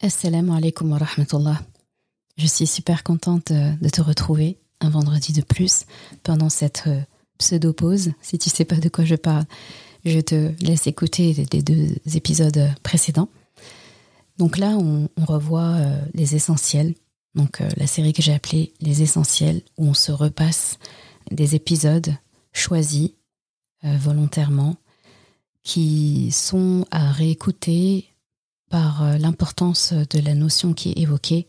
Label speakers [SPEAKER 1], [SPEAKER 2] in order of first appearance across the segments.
[SPEAKER 1] Assalamu alaikum wa rahmatullah. Je suis super contente de te retrouver un vendredi de plus pendant cette euh, pseudo-pause. Si tu sais pas de quoi je parle, je te laisse écouter les deux épisodes précédents. Donc là, on, revoit euh, les essentiels. Donc euh, la série que j'ai appelée Les essentiels, où on se repasse des épisodes choisis volontairement qui sont à réécouter par euh, l'importance de la notion qui est évoquée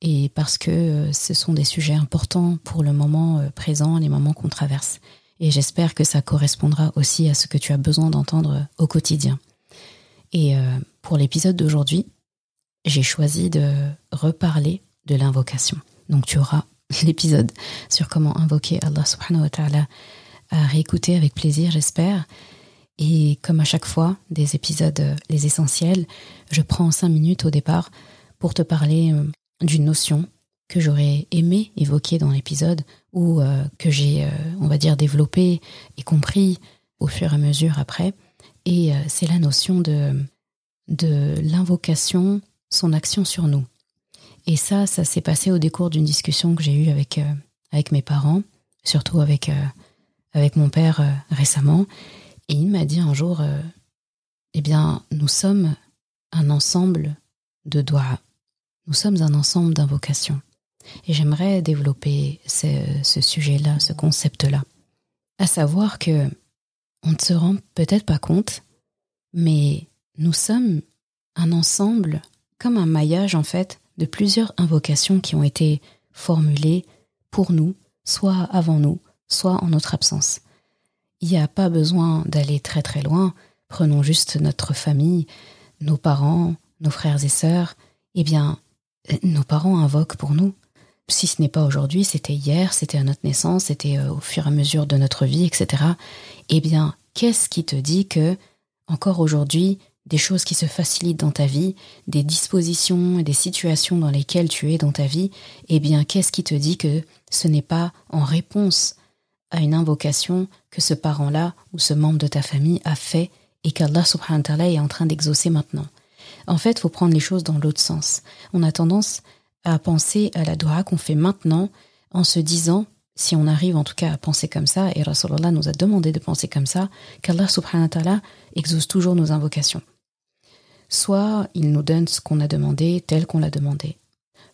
[SPEAKER 1] et parce que euh, ce sont des sujets importants pour le moment euh, présent, les moments qu'on traverse. Et j'espère que ça correspondra aussi à ce que tu as besoin d'entendre au quotidien. Et pour l'épisode d'aujourd'hui, j'ai choisi de reparler de l'invocation. Donc tu auras l'épisode sur comment invoquer Allah subhanahu wa ta'ala à réécouter avec plaisir, j'espère. Et comme à chaque fois, des épisodes euh, les essentiels, je prends cinq minutes au départ pour te parler euh, d'une notion que j'aurais aimé évoquer dans l'épisode ou euh, que j'ai, on va dire, développé et compris au fur et à mesure après. Et c'est la notion de, de l'invocation, son action sur nous. Et ça, ça s'est passé au décours d'une discussion que j'ai eue avec, avec mes parents, surtout avec, avec mon père récemment. Et il m'a dit un jour, euh, eh bien, nous sommes un ensemble de doigts. Nous sommes un ensemble d'invocations. Et j'aimerais développer ce, sujet-là, ce concept-là. À savoir que on ne se rend peut-être pas compte, mais nous sommes un ensemble, comme un maillage en fait, de plusieurs invocations qui ont été formulées pour nous, soit avant nous, soit en notre absence. Il n'y a pas besoin d'aller très très loin. Prenons juste notre famille, nos parents, nos frères et sœurs. Eh bien, nos parents invoquent pour nous. Si ce n'est pas aujourd'hui, c'était hier, c'était à notre naissance, c'était euh, au fur et à mesure de notre vie, etc. Eh bien, qu'est-ce qui te dit que, encore aujourd'hui, des choses qui se facilitent dans ta vie, des dispositions et des situations dans lesquelles tu es dans ta vie, eh bien, qu'est-ce qui te dit que ce n'est pas en réponse à une invocation que ce parent-là ou ce membre de ta famille a fait et qu'Allah subhanahu wa ta'ala est en train d'exaucer maintenant. En fait, faut prendre les choses dans l'autre sens. On a tendance à penser à la dua qu'on fait maintenant en se disant, si on arrive en tout cas à penser comme ça, et Rasulallah nous a demandé de penser comme ça, qu'Allah subhanahu wa ta'ala exauce toujours nos invocations. Soit il nous donne ce qu'on a demandé tel qu'on l'a demandé,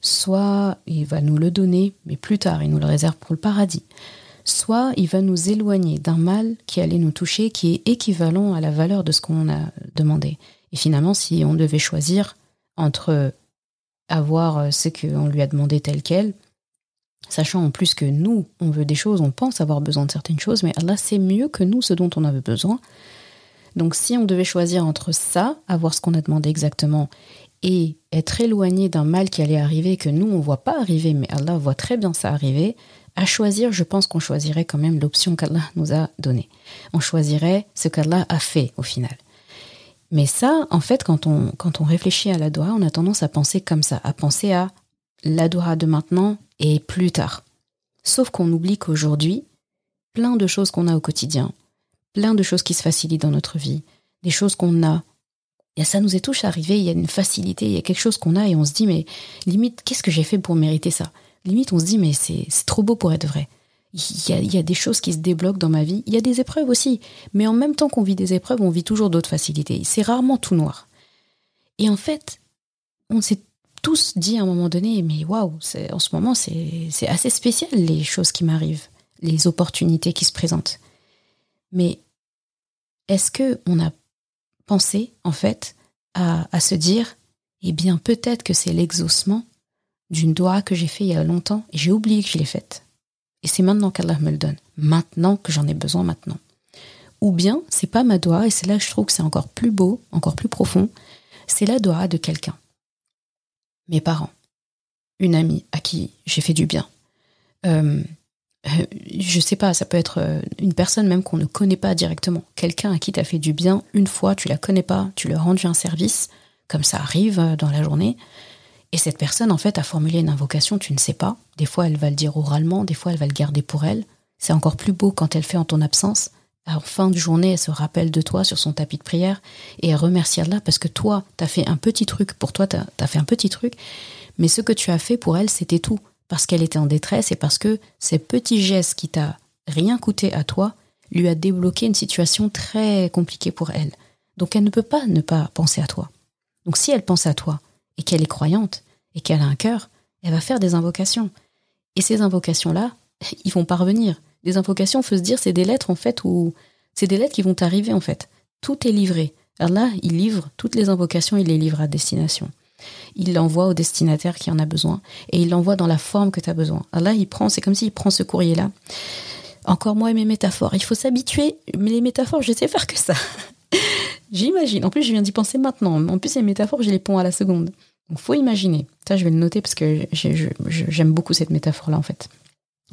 [SPEAKER 1] soit il va nous le donner, mais plus tard il nous le réserve pour le paradis, soit il va nous éloigner d'un mal qui allait nous toucher, qui est équivalent à la valeur de ce qu'on a demandé. Et finalement, si on devait choisir entre avoir ce qu'on lui a demandé tel quel, sachant en plus que nous, on veut des choses, on pense avoir besoin de certaines choses, mais Allah sait mieux que nous ce dont on avait besoin. Donc si on devait choisir entre ça, avoir ce qu'on a demandé exactement, et être éloigné d'un mal qui allait arriver, que nous, on ne voit pas arriver, mais Allah voit très bien ça arriver, à choisir, je pense qu'on choisirait quand même l'option qu'Allah nous a donnée. On choisirait ce qu'Allah a fait au final. Mais ça, en fait, quand on, réfléchit à la doha, on a tendance à penser comme ça, à penser à la doha de maintenant et plus tard. Sauf qu'on oublie qu'aujourd'hui, plein de choses qu'on a au quotidien, plein de choses qui se facilitent dans notre vie, des choses qu'on a, et ça nous est tous arrivé, il y a une facilité, il y a quelque chose qu'on a et on se dit, mais limite, qu'est-ce que j'ai fait pour mériter ça? Limite, on se dit, mais c'est trop beau pour être vrai. Il y, a, des choses qui se débloquent dans ma vie. Il y a des épreuves aussi. Mais en même temps qu'on vit des épreuves, on vit toujours d'autres facilités. C'est rarement tout noir. Et en fait, on s'est tous dit à un moment donné, mais waouh, en ce moment, c'est assez spécial les choses qui m'arrivent, les opportunités qui se présentent. Mais est-ce que on a pensé, en fait, à, à se dire, eh bien, peut-être que c'est l'exaucement d'une doigt que j'ai fait il y a longtemps et j'ai oublié que je l'ai faite. Et c'est maintenant qu'Allah me le donne. Maintenant que j'en ai besoin maintenant. Ou bien, c'est pas ma doigt, et c'est là que je trouve que c'est encore plus beau, encore plus profond, c'est la doigt de quelqu'un. Mes parents, une amie à qui j'ai fait du bien. Euh, euh, je sais pas, ça peut être euh, une personne même qu'on ne connaît pas directement. Quelqu'un à qui tu as fait du bien une fois, tu la connais pas, tu lui as rendu un service, comme ça arrive dans la journée. Et cette personne, en fait, a formulé une invocation, tu ne sais pas. Des fois, elle va le dire oralement, des fois, elle va le garder pour elle. C'est encore plus beau quand elle fait en ton absence. en fin de journée, elle se rappelle de toi sur son tapis de prière et elle remercie Allah parce que toi, tu as fait un petit truc. Pour toi, tu as, fait un petit truc. Mais ce que tu as fait pour elle, c'était tout. Parce qu'elle était en détresse et parce que ces petits gestes qui t'a rien coûté à toi lui a débloqué une situation très compliquée pour elle. Donc elle ne peut pas ne pas penser à toi. Donc si elle pense à toi et qu'elle est croyante et qu'elle a un cœur, elle va faire des invocations. Et ces invocations-là, ils vont parvenir. Des invocations, faut se dire, c'est des lettres en fait où c'est des lettres qui vont arriver en fait. Tout est livré. Là, il livre toutes les invocations, il les livre à destination. Il l'envoie au destinataire qui en a besoin et il l'envoie dans la forme que tu as besoin. Là, il prend, c'est comme s'il prend ce courrier-là. Encore moi et mes métaphores. Il faut s'habituer, mais les métaphores, je sais faire que ça. J'imagine. En plus, je viens d'y penser maintenant. En plus, les métaphores, je les ponds à la seconde. Donc, faut imaginer. Ça, je vais le noter parce que j'aime beaucoup cette métaphore-là, en fait.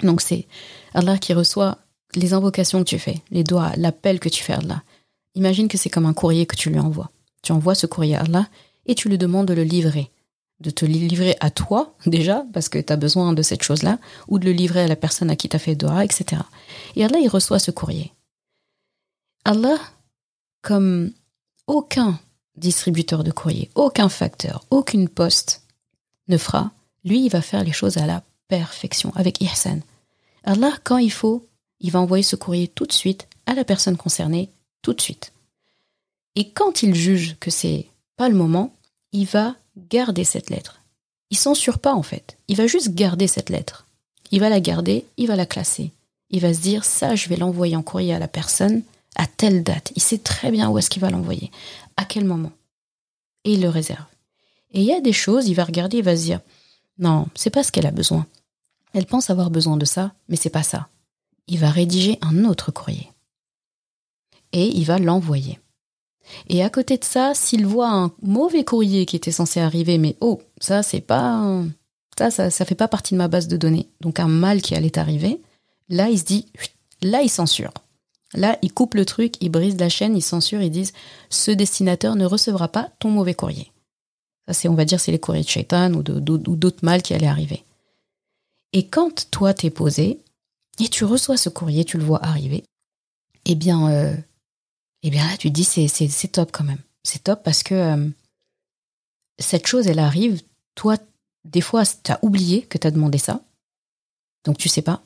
[SPEAKER 1] Donc, c'est Allah qui reçoit les invocations que tu fais, les doigts, l'appel que tu fais à Allah. Imagine que c'est comme un courrier que tu lui envoies. Tu envoies ce courrier à Allah et tu lui demandes de le livrer. De te le livrer à toi, déjà, parce que tu as besoin de cette chose-là, ou de le livrer à la personne à qui tu as fait doigt, etc. Et Allah, il reçoit ce courrier. Allah, comme aucun distributeur de courrier, aucun facteur, aucune poste ne fera, lui, il va faire les choses à la perfection, avec ihsan. Allah, quand il faut, il va envoyer ce courrier tout de suite à la personne concernée, tout de suite. Et quand il juge que c'est pas le moment, il va garder cette lettre. Il censure pas en fait. Il va juste garder cette lettre. Il va la garder, il va la classer. Il va se dire ça, je vais l'envoyer en courrier à la personne à telle date. Il sait très bien où est-ce qu'il va l'envoyer, à quel moment. Et il le réserve. Et il y a des choses, il va regarder, il va se dire non, c'est pas ce qu'elle a besoin. Elle pense avoir besoin de ça, mais c'est pas ça. Il va rédiger un autre courrier. Et il va l'envoyer. Et à côté de ça, s'il voit un mauvais courrier qui était censé arriver, mais oh, ça c'est pas ça, ça, ça fait pas partie de ma base de données. Donc un mal qui allait arriver, là il se dit, là il censure. Là, il coupe le truc, il brise la chaîne, il censure, ils disent ce destinateur ne recevra pas ton mauvais courrier. Ça, c'est, on va dire, c'est les courriers de Shaitan ou, d'autres mal qui allaient arriver. Et quand toi t'es posé et tu reçois ce courrier, tu le vois arriver, eh bien, euh, eh bien là tu te dis c'est, top quand même. C'est top parce que euh, cette chose elle arrive, toi des fois tu as oublié que tu as demandé ça, donc tu sais pas.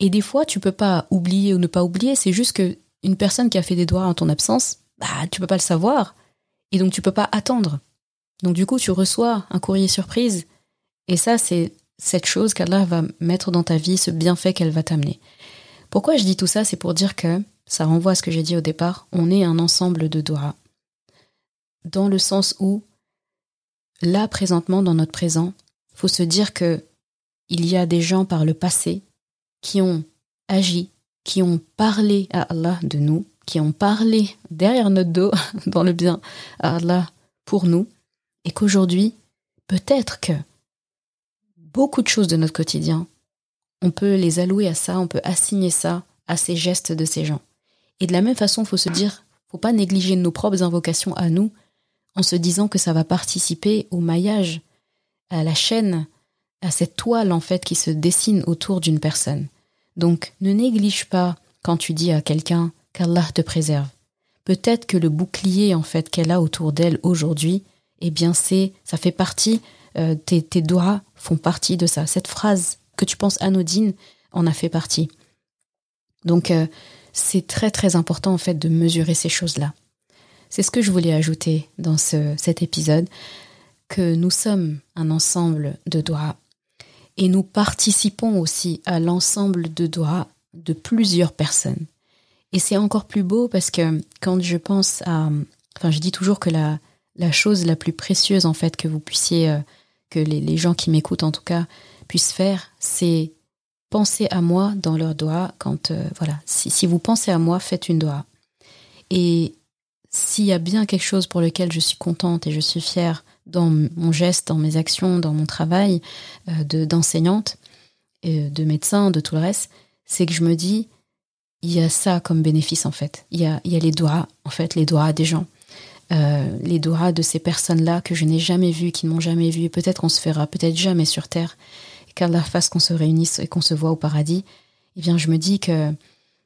[SPEAKER 1] Et des fois tu peux pas oublier ou ne pas oublier, c'est juste que une personne qui a fait des doigts en ton absence, bah tu peux pas le savoir et donc tu peux pas attendre. Donc du coup tu reçois un courrier surprise et ça c'est cette chose qu'Allah va mettre dans ta vie, ce bienfait qu'elle va t'amener. Pourquoi je dis tout ça? C'est pour dire que, ça renvoie à ce que j'ai dit au départ, on est un ensemble de doigts. Dans le sens où, là, présentement, dans notre présent, faut se dire que il y a des gens par le passé qui ont agi, qui ont parlé à Allah de nous, qui ont parlé derrière notre dos, dans le bien, à Allah pour nous, et qu'aujourd'hui, peut-être que beaucoup de choses de notre quotidien, on peut les allouer à ça, on peut assigner ça à ces gestes de ces gens. Et de la même façon, il faut se dire, faut pas négliger nos propres invocations à nous en se disant que ça va participer au maillage, à la chaîne, à cette toile en fait qui se dessine autour d'une personne. Donc ne néglige pas quand tu dis à quelqu'un qu'Allah te préserve. Peut-être que le bouclier en fait qu'elle a autour d'elle aujourd'hui, eh bien c'est ça fait partie euh, tes, doigts font partie de ça. Cette phrase que tu penses anodine en a fait partie. Donc euh, c'est très très important en fait de mesurer ces choses-là. C'est ce que je voulais ajouter dans ce, cet épisode, que nous sommes un ensemble de doigts et nous participons aussi à l'ensemble de doigts de plusieurs personnes. Et c'est encore plus beau parce que quand je pense à... Enfin, je dis toujours que la, chose la plus précieuse en fait que vous puissiez euh, que les, gens qui m'écoutent en tout cas puissent faire, c'est penser à moi dans leur doigt quand, euh, voilà, si, vous pensez à moi, faites une doigt. Et s'il y a bien quelque chose pour lequel je suis contente et je suis fière dans mon geste, dans mes actions, dans mon travail euh, de d'enseignante, euh, de médecin, de tout le reste, c'est que je me dis, il y a ça comme bénéfice en fait. Il y a, y a les doigts, en fait, les doigts des gens. Euh, les doigts de ces personnes-là que je n'ai jamais vues, qui ne m'ont jamais vu, et peut-être qu'on se fera, peut-être jamais sur Terre, et qu'Allah fasse qu'on se réunisse et qu'on se voit au paradis, eh bien je me dis que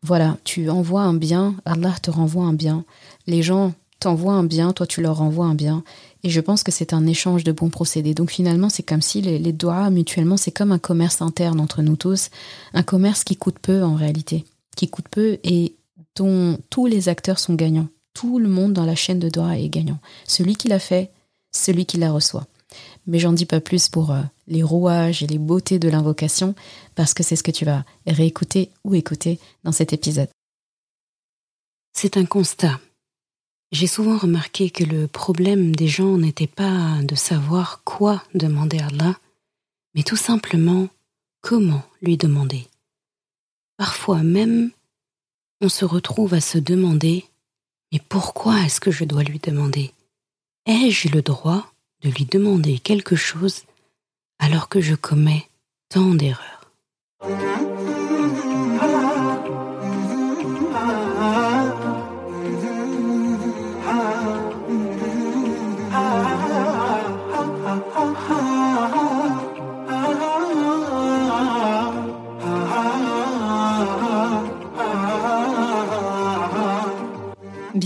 [SPEAKER 1] voilà, tu envoies un bien, Allah te renvoie un bien. Les gens t'envoient un bien, toi tu leur renvoies un bien. Et je pense que c'est un échange de bons procédés. Donc finalement, c'est comme si les, les doigts mutuellement, c'est comme un commerce interne entre nous tous, un commerce qui coûte peu en réalité, qui coûte peu et dont tous les acteurs sont gagnants. Tout le monde dans la chaîne de doigts est gagnant. Celui qui l'a fait, celui qui la reçoit. Mais j'en dis pas plus pour euh, les rouages et les beautés de l'invocation, parce que c'est ce que tu vas réécouter ou écouter dans cet épisode. C'est un constat. J'ai souvent remarqué que le problème des gens n'était pas de savoir quoi demander à Allah, mais tout simplement comment lui demander. Parfois même, on se retrouve à se demander Mais pourquoi est-ce que je dois lui demander? Ai-je le droit de lui demander quelque chose alors que je commets tant d'erreurs?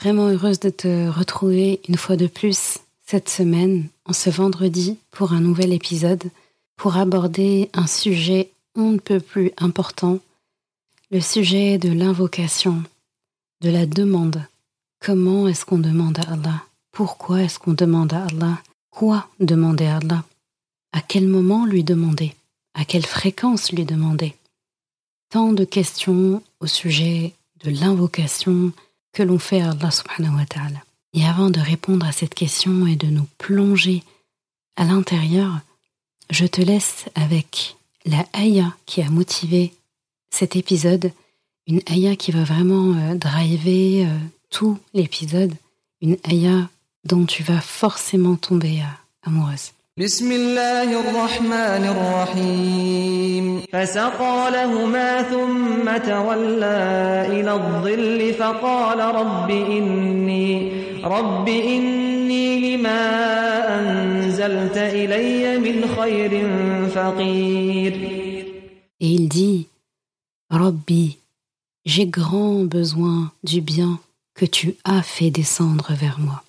[SPEAKER 1] Vraiment heureuse de te retrouver une fois de plus cette semaine, en ce vendredi, pour un nouvel épisode, pour aborder un sujet on ne peut plus important, le sujet de l'invocation, de la demande. Comment est-ce qu'on demande à Allah? Pourquoi est-ce qu'on demande à Allah? Quoi demander à Allah? À quel moment lui demander? À quelle fréquence lui demander? Tant de questions au sujet de l'invocation, que l'on fait à Allah subhanahu wa ta'ala. Et avant de répondre à cette question et de nous plonger à l'intérieur, je te laisse avec la ayah qui a motivé cet épisode, une ayah qui va vraiment euh, driver euh, tout l'épisode, une ayah dont tu vas forcément tomber euh, amoureuse. بسم الله الرحمن الرحيم فسقى لهما ثم تولى إلى الظل فقال رب إني رب إني لما أنزلت إلي من خير فقير il dit Rabbi, j'ai grand besoin du bien que tu as fait descendre vers moi.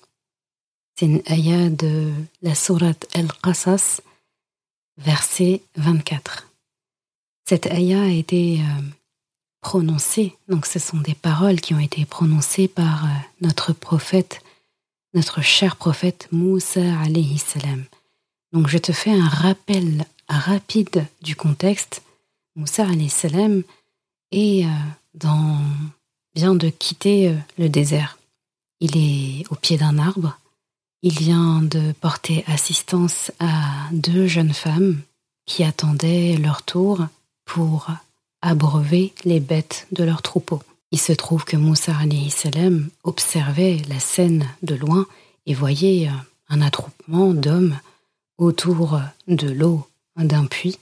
[SPEAKER 1] C'est une ayah de la sourate Al-Qasas, verset 24. Cette ayah a été euh, prononcée, donc ce sont des paroles qui ont été prononcées par euh, notre prophète, notre cher prophète Moussa alayhi salam. Donc je te fais un rappel rapide du contexte. Moussa alayhi salam est euh, vient de quitter le désert. Il est au pied d'un arbre il vient de porter assistance à deux jeunes femmes qui attendaient leur tour pour abreuver les bêtes de leur troupeau. Il se trouve que Moussa salam observait la scène de loin et voyait un attroupement d'hommes autour de l'eau d'un puits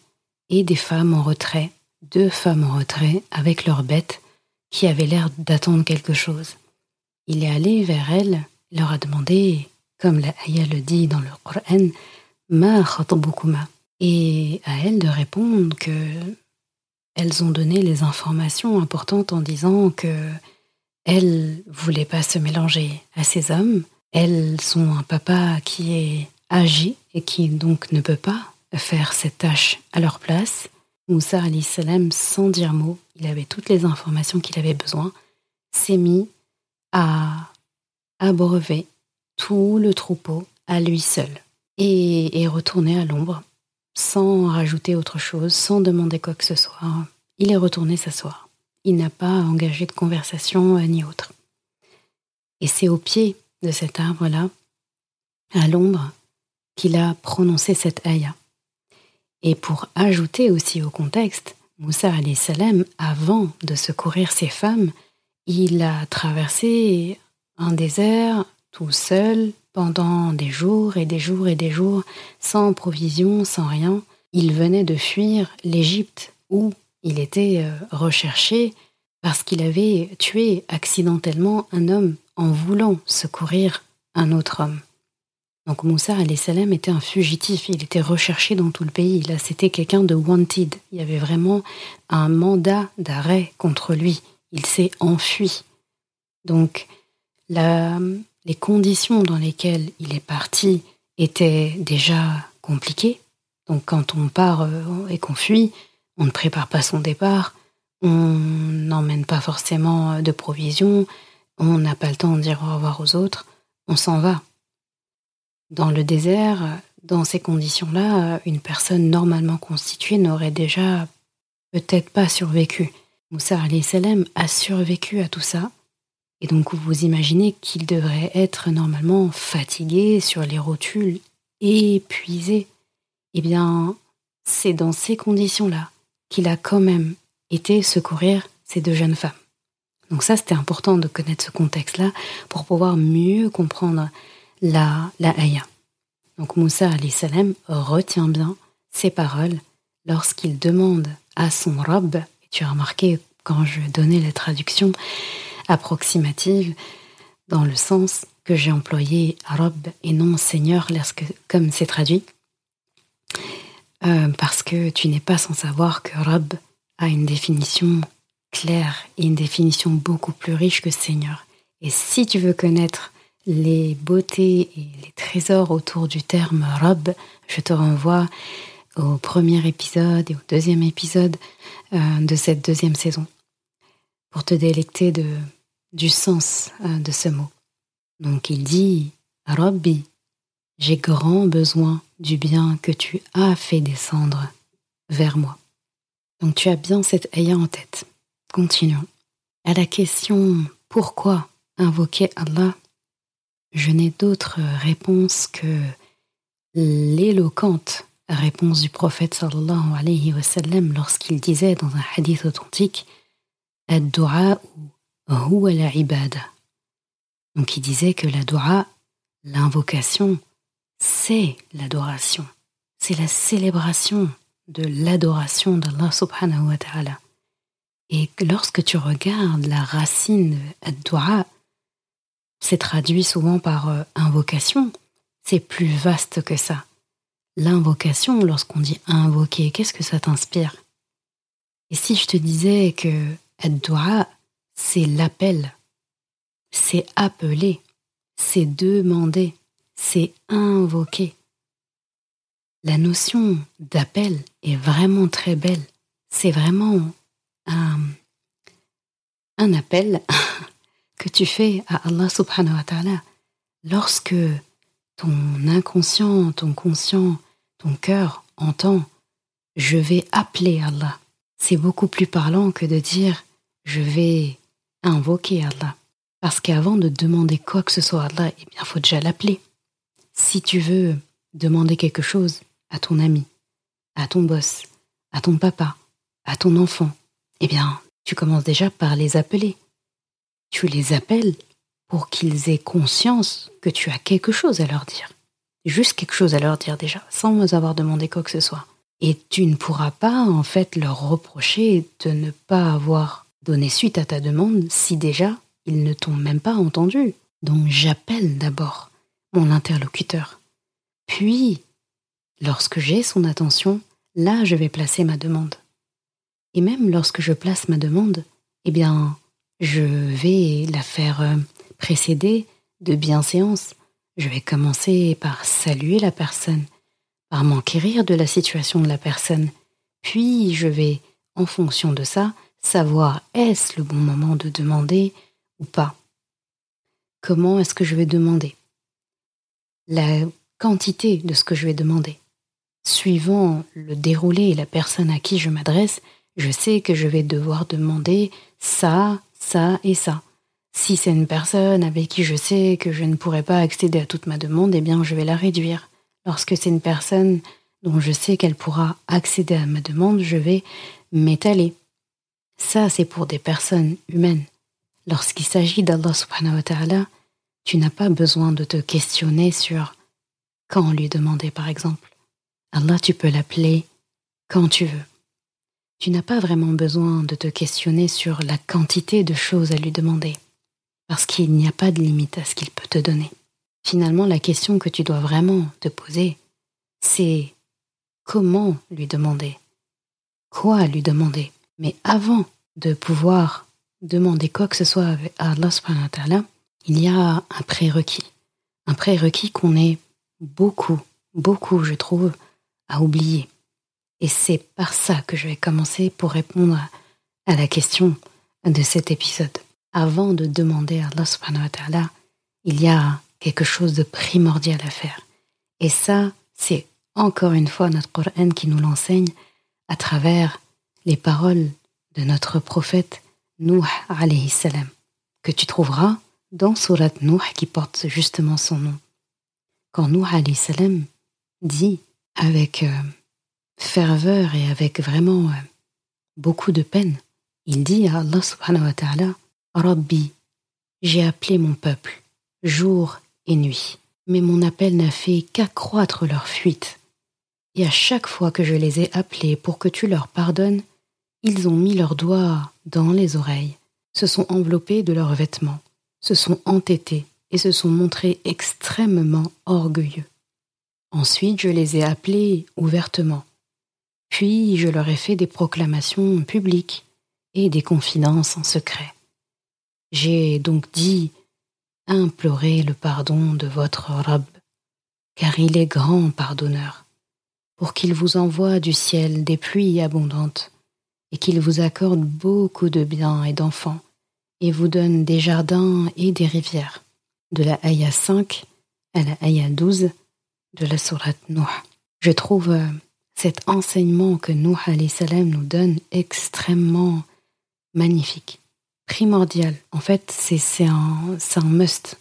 [SPEAKER 1] et des femmes en retrait, deux femmes en retrait avec leurs bêtes qui avaient l'air d'attendre quelque chose. Il est allé vers elles, leur a demandé comme la le dit dans le Coran, ma Et à elles de répondre que elles ont donné les informations importantes en disant que elles voulaient pas se mélanger à ces hommes. Elles sont un papa qui est âgé et qui donc ne peut pas faire cette tâche à leur place. Moussa salam, sans dire mot, il avait toutes les informations qu'il avait besoin, s'est mis à abreuver le troupeau à lui seul et est retourné à l'ombre sans rajouter autre chose, sans demander quoi que ce soit. Il est retourné s'asseoir. Il n'a pas engagé de conversation euh, ni autre. Et c'est au pied de cet arbre-là, à l'ombre, qu'il a prononcé cette ayah. Et pour ajouter aussi au contexte, Moussa salam, avant de secourir ses femmes, il a traversé un désert tout seul pendant des jours et des jours et des jours, sans provision, sans rien. Il venait de fuir l'Égypte où il était euh, recherché parce qu'il avait tué accidentellement un homme en voulant secourir un autre homme. Donc Moussa salam était un fugitif, il était recherché dans tout le pays. Là, c'était quelqu'un de wanted. Il y avait vraiment un mandat d'arrêt contre lui. Il s'est enfui. Donc, les conditions dans lesquelles il est parti étaient déjà compliquées. Donc, quand on part euh, et qu'on fuit, on ne prépare pas son départ, on n'emmène pas forcément de provisions, on n'a pas le temps de dire au revoir aux autres, on s'en va. Dans le désert, dans ces conditions-là, une personne normalement constituée n'aurait déjà peut-être pas survécu. Moussa salam a survécu à tout ça. Et donc vous imaginez qu'il devrait être normalement fatigué sur les rotules, épuisé. Eh bien, c'est dans ces conditions-là qu'il a quand même été secourir ces deux jeunes femmes. Donc ça, c'était important de connaître ce contexte-là pour pouvoir mieux comprendre la, la Donc Moussa salam retient bien ces paroles lorsqu'il demande à son robe, et tu as remarqué quand je donnais la traduction approximative, dans le sens que j'ai employé robe et non seigneur, lorsque, comme c'est traduit, euh, parce que tu n'es pas sans savoir que robe a une définition claire et une définition beaucoup plus riche que Seigneur. Et si tu veux connaître les beautés et les trésors autour du terme robe, je te renvoie au premier épisode et au deuxième épisode euh, de cette deuxième saison pour te délecter de, du sens euh, de ce mot. Donc il dit Rabbi, j'ai grand besoin du bien que tu as fait descendre vers moi. Donc tu as bien cette ayah en tête. Continuons. À la question pourquoi invoquer Allah, je n'ai d'autre réponse que l'éloquente réponse du prophète sallallahu alayhi wa sallam lorsqu'il disait dans un hadith authentique Ad-du'a la. Donc il disait que la l'invocation, c'est l'adoration. C'est la célébration de l'adoration d'Allah subhanahu wa ta'ala. Et lorsque tu regardes la racine ad-du'a, c'est traduit souvent par euh, invocation. C'est plus vaste que ça. L'invocation, lorsqu'on dit invoquer, qu'est-ce que ça t'inspire? Et si je te disais que ad-du'a, c'est l'appel, c'est appeler, c'est demander, c'est invoquer. La notion d'appel est vraiment très belle. C'est vraiment un, appel que tu fais à Allah subhanahu wa ta'ala lorsque ton inconscient, ton conscient, ton cœur entend je vais appeler Allah. C'est beaucoup plus parlant que de dire je vais invoquer Allah. Parce qu'avant de demander quoi que ce soit à Allah, eh bien, faut déjà l'appeler. Si tu veux demander quelque chose à ton ami, à ton boss, à ton papa, à ton enfant, eh bien, tu commences déjà par les appeler. Tu les appelles pour qu'ils aient conscience que tu as quelque chose à leur dire. Juste quelque chose à leur dire déjà, sans avoir demandé quoi que ce soit. Et tu ne pourras pas, en fait, leur reprocher de ne pas avoir donné suite à ta demande si déjà ils ne t'ont même pas entendu. Donc j'appelle d'abord mon interlocuteur. Puis, lorsque j'ai son attention, là je vais placer ma demande. Et même lorsque je place ma demande, eh bien, je vais la faire euh, précéder de bienséance. Je vais commencer par saluer la personne, par m'enquérir de la situation de la personne. Puis je vais, en fonction de ça, savoir est-ce le bon moment de demander ou pas. Comment est-ce que je vais demander? La quantité de ce que je vais demander. Suivant le déroulé et la personne à qui je m'adresse, je sais que je vais devoir demander ça, ça et ça. Si c'est une personne avec qui je sais que je ne pourrai pas accéder à toute ma demande, eh bien je vais la réduire. Lorsque c'est une personne dont je sais qu'elle pourra accéder à ma demande, je vais m'étaler. Ça, c'est pour des personnes humaines. Lorsqu'il s'agit d'Allah subhanahu wa ta'ala, tu n'as pas besoin de te questionner sur quand lui demander, par exemple. Allah, tu peux l'appeler quand tu veux. Tu n'as pas vraiment besoin de te questionner sur la quantité de choses à lui demander, parce qu'il n'y a pas de limite à ce qu'il peut te donner. Finalement, la question que tu dois vraiment te poser, c'est comment lui demander? Quoi lui demander? Mais avant de pouvoir demander quoi que ce soit à Allah subhanahu wa ta'ala, il y a un prérequis. Un prérequis qu'on est beaucoup, beaucoup, je trouve, à oublier. Et c'est par ça que je vais commencer pour répondre à la question de cet épisode. Avant de demander à Allah subhanahu wa ta'ala, il y a quelque chose de primordial à faire. Et ça, c'est encore une fois notre Coran qui nous l'enseigne à travers les paroles de notre prophète Nuh alayhi salam, que tu trouveras dans Surat Nuh qui porte justement son nom. Quand Nuh alayhi salam dit avec euh, ferveur et avec vraiment euh, beaucoup de peine, il dit à Allah subhanahu wa ta'ala Rabbi, j'ai appelé mon peuple jour et nuit, mais mon appel n'a fait qu'accroître leur fuite. Et à chaque fois que je les ai appelés pour que tu leur pardonnes, ils ont mis leurs doigts dans les oreilles, se sont enveloppés de leurs vêtements, se sont entêtés et se sont montrés extrêmement orgueilleux. Ensuite, je les ai appelés ouvertement. Puis, je leur ai fait des proclamations publiques et des confidences en secret. J'ai donc dit Implorez le pardon de votre Rab, car il est grand pardonneur, pour qu'il vous envoie du ciel des pluies abondantes et qu'il vous accorde beaucoup de biens et d'enfants, et vous donne des jardins et des rivières. De la Aya 5 à la Aya 12 de la Sourate Nuh. Je trouve euh, cet enseignement que Nuh salam nous donne extrêmement magnifique, primordial. En fait, c'est un, must.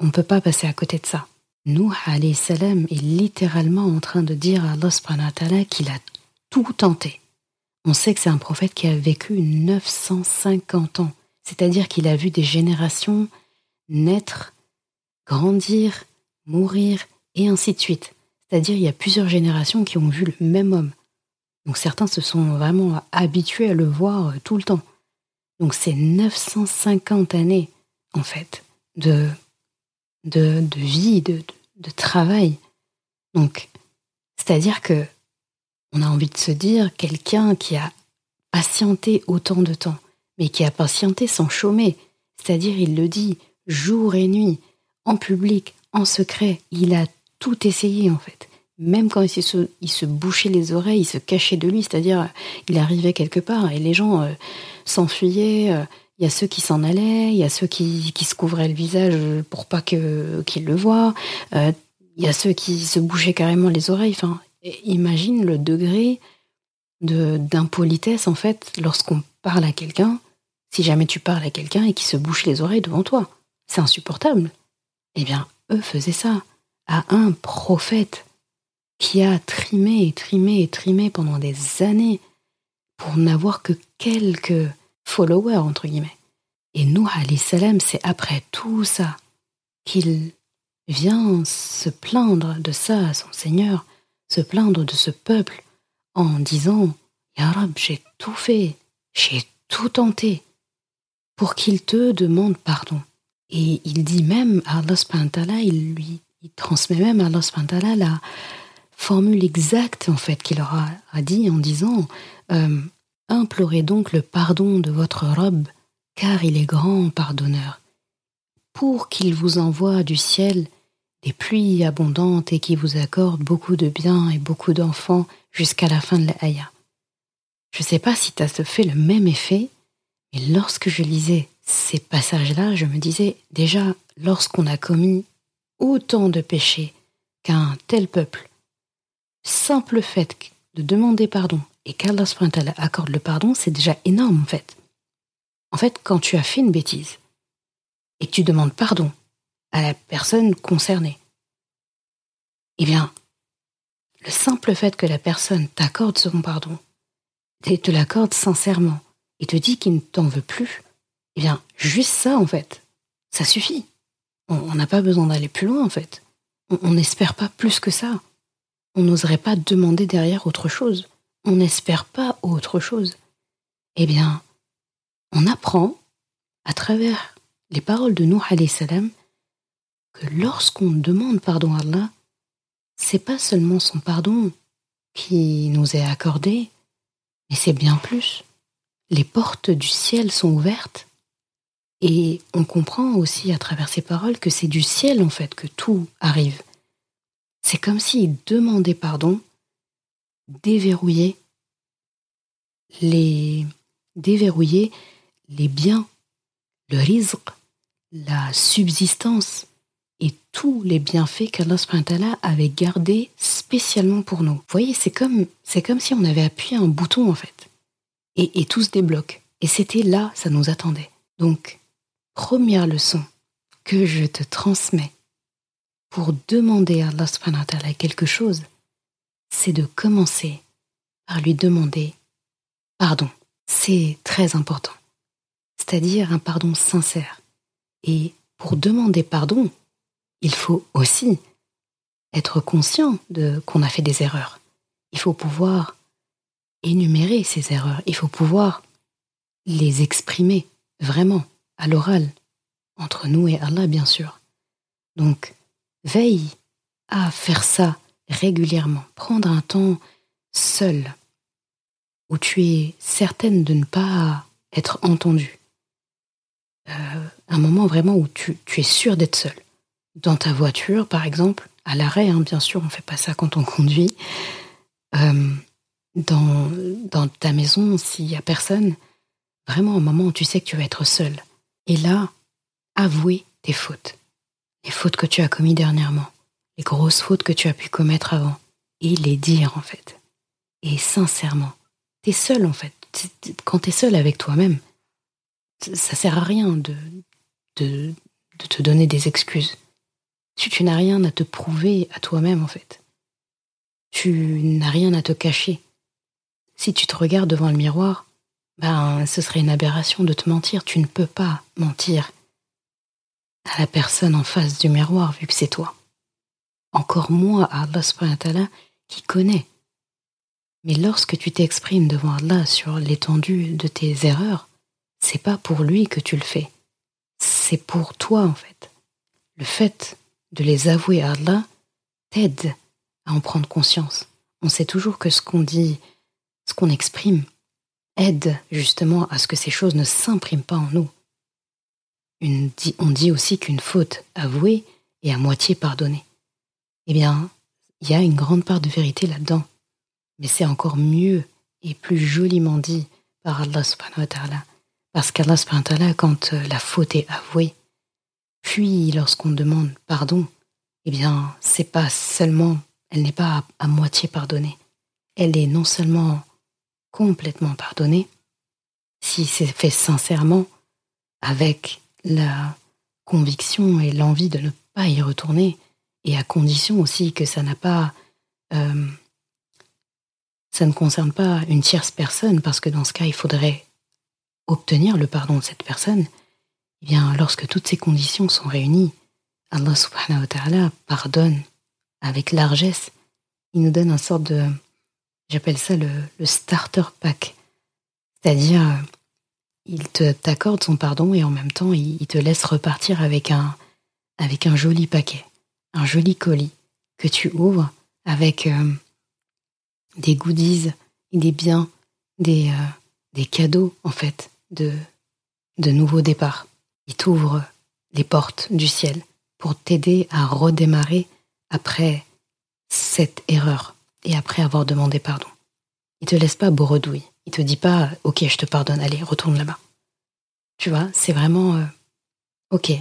[SPEAKER 1] On ne peut pas passer à côté de ça. Nuh salam est littéralement en train de dire à Allah qu'il a tout tenté on sait que c'est un prophète qui a vécu 950 ans, c'est-à-dire qu'il a vu des générations naître, grandir, mourir, et ainsi de suite. C'est-à-dire il y a plusieurs générations qui ont vu le même homme. Donc certains se sont vraiment habitués à le voir euh, tout le temps. Donc c'est 950 années, en fait, de, de, de vie, de, de travail. Donc, c'est-à-dire que on a envie de se dire quelqu'un qui a patienté autant de temps, mais qui a patienté sans chômer, c'est-à-dire il le dit jour et nuit, en public, en secret, il a tout essayé en fait. Même quand il se, bouchait les oreilles, il se cachait de lui, c'est-à-dire il arrivait quelque part et les gens euh, s'enfuyaient. Euh, il y a ceux qui s'en allaient, il y a ceux qui, se couvraient le visage pour pas qu'ils le voient. Euh, il y a ceux qui se bouchaient carrément les oreilles. Imagine le degré d'impolitesse, en fait, lorsqu'on parle à quelqu'un, si jamais tu parles à quelqu'un et qui se bouche les oreilles devant toi. C'est insupportable. Eh bien, eux faisaient ça à un prophète qui a trimé et trimé et trimé pendant des années pour n'avoir que quelques followers, entre guillemets. Et nous, salam, c'est après tout ça qu'il vient se plaindre de ça à son Seigneur se plaindre de ce peuple en disant Ya Rab, j'ai tout fait, j'ai tout tenté pour qu'il te demande pardon. Et il dit même à Allah il lui il transmet même à Allah la formule exacte en fait qu'il leur a, dit en disant euh, Implorez donc le pardon de votre robe, car il est grand pardonneur, pour qu'il vous envoie du ciel des pluies abondantes et qui vous accordent beaucoup de biens et beaucoup d'enfants jusqu'à la fin de la Haya. Je ne sais pas si ça te fait le même effet, mais lorsque je lisais ces passages-là, je me disais déjà, lorsqu'on a commis autant de péchés qu'un tel peuple, simple fait de demander pardon et qu'Allah accorde le pardon, c'est déjà énorme en fait. En fait, quand tu as fait une bêtise et que tu demandes pardon à la personne concernée, eh bien, le simple fait que la personne t'accorde son pardon, et te l'accorde sincèrement, et te dit qu'il ne t'en veut plus, eh bien, juste ça, en fait, ça suffit. On n'a pas besoin d'aller plus loin, en fait. On n'espère pas plus que ça. On n'oserait pas demander derrière autre chose. On n'espère pas autre chose. Eh bien, on apprend, à travers les paroles de Nuh salam, que lorsqu'on demande pardon à Allah, c'est pas seulement son pardon qui nous est accordé, mais c'est bien plus. Les portes du ciel sont ouvertes et on comprend aussi à travers ces paroles que c'est du ciel en fait que tout arrive. C'est comme s'il demandait pardon, déverrouiller les déverrouiller les biens, le rizq, la subsistance et tous les bienfaits qu'Allah avait gardés spécialement pour nous. Vous voyez, c'est comme, c'est comme si on avait appuyé un bouton en fait. Et, et tout se débloque. Et c'était là, ça nous attendait. Donc, première leçon que je te transmets pour demander à Allah quelque chose, c'est de commencer par lui demander pardon. C'est très important. C'est-à-dire un pardon sincère. Et pour demander pardon, il faut aussi être conscient de qu'on a fait des erreurs. Il faut pouvoir énumérer ces erreurs. Il faut pouvoir les exprimer vraiment à l'oral, entre nous et Allah, bien sûr. Donc, veille à faire ça régulièrement. Prendre un temps seul, où tu es certaine de ne pas être entendue. Euh, un moment vraiment où tu, es sûr d'être seule dans ta voiture, par exemple, à l'arrêt, hein, bien sûr, on ne fait pas ça quand on conduit, euh, dans, ta maison, s'il n'y a personne, vraiment un moment où tu sais que tu vas être seul. Et là, avouer tes fautes, les fautes que tu as commises dernièrement, les grosses fautes que tu as pu commettre avant, et les dire en fait. Et sincèrement, tu es seul en fait. Quand tu es seul avec toi-même, ça sert à rien de te donner des excuses tu, tu n'as rien à te prouver à toi-même, en fait. Tu n'as rien à te cacher. Si tu te regardes devant le miroir, ben, ce serait une aberration de te mentir. Tu ne peux pas mentir à la personne en face du miroir, vu que c'est toi. Encore moins à Allah qui connaît. Mais lorsque tu t'exprimes devant Allah sur l'étendue de tes erreurs, c'est pas pour lui que tu le fais. C'est pour toi, en fait. Le fait de les avouer à Allah t'aide à en prendre conscience. On sait toujours que ce qu'on dit, ce qu'on exprime, aide justement à ce que ces choses ne s'impriment pas en nous. on dit aussi qu'une faute avouée est à moitié pardonnée. Eh bien, il y a une grande part de vérité là-dedans. Mais c'est encore mieux et plus joliment dit par Allah subhanahu wa ta'ala. Parce qu'Allah subhanahu wa ta'ala, quand la faute est avouée, puis, lorsqu'on demande pardon, eh bien, c'est pas seulement, elle n'est pas à, moitié pardonnée. Elle est non seulement complètement pardonnée, si c'est fait sincèrement, avec la conviction et l'envie de ne pas y retourner, et à condition aussi que ça n'a pas, euh, ça ne concerne pas une tierce personne, parce que dans ce cas, il faudrait obtenir le pardon de cette personne, eh bien, lorsque toutes ces conditions sont réunies, Allah subhanahu wa ta'ala pardonne avec largesse. Il nous donne un sorte de, j'appelle ça le, starter pack. C'est-à-dire, il te t'accorde son pardon et en même temps, il, te laisse repartir avec un, avec un joli paquet, un joli colis que tu ouvres avec euh, des goodies, des biens, des, euh, des cadeaux en fait de, de nouveaux départs. Il t'ouvre les portes du ciel pour t'aider à redémarrer après cette erreur et après avoir demandé pardon. Il te laisse pas boredouille. Il te dit pas OK, je te pardonne, allez, retourne là-bas. Tu vois, c'est vraiment euh, OK,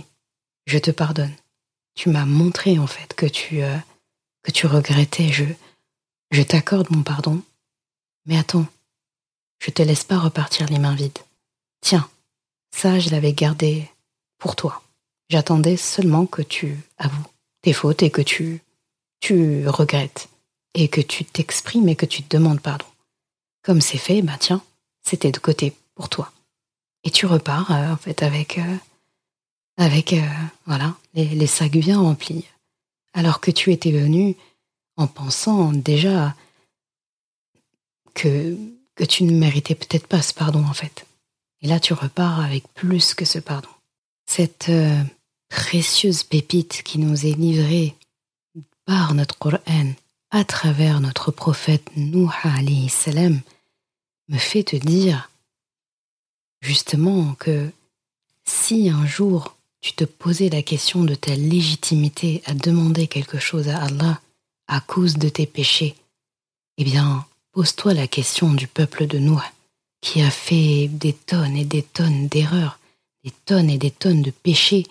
[SPEAKER 1] je te pardonne. tu m'as montré en fait que tu, euh, que tu regrettais. Je, je t'accorde mon pardon. Mais attends, je te laisse pas repartir les mains vides. Tiens, ça, je l'avais gardé pour toi. J'attendais seulement que tu avoues tes fautes et que tu, tu regrettes et que tu t'exprimes et que tu te demandes pardon. Comme c'est fait, bah tiens, c'était de côté pour toi. Et tu repars euh, en fait avec euh, avec euh, voilà les, les, sacs bien remplis, alors que tu étais venu en pensant déjà que que tu ne méritais peut-être pas ce pardon en fait. Et là, tu repars avec plus que ce pardon. Cette précieuse pépite qui nous est livrée par notre Coran à travers notre prophète Nuh alayhi me fait te dire justement que si un jour tu te posais la question de ta légitimité à demander quelque chose à Allah à cause de tes péchés, eh bien, pose-toi la question du peuple de Nuh qui a fait des tonnes et des tonnes d'erreurs, des tonnes et des tonnes de péchés,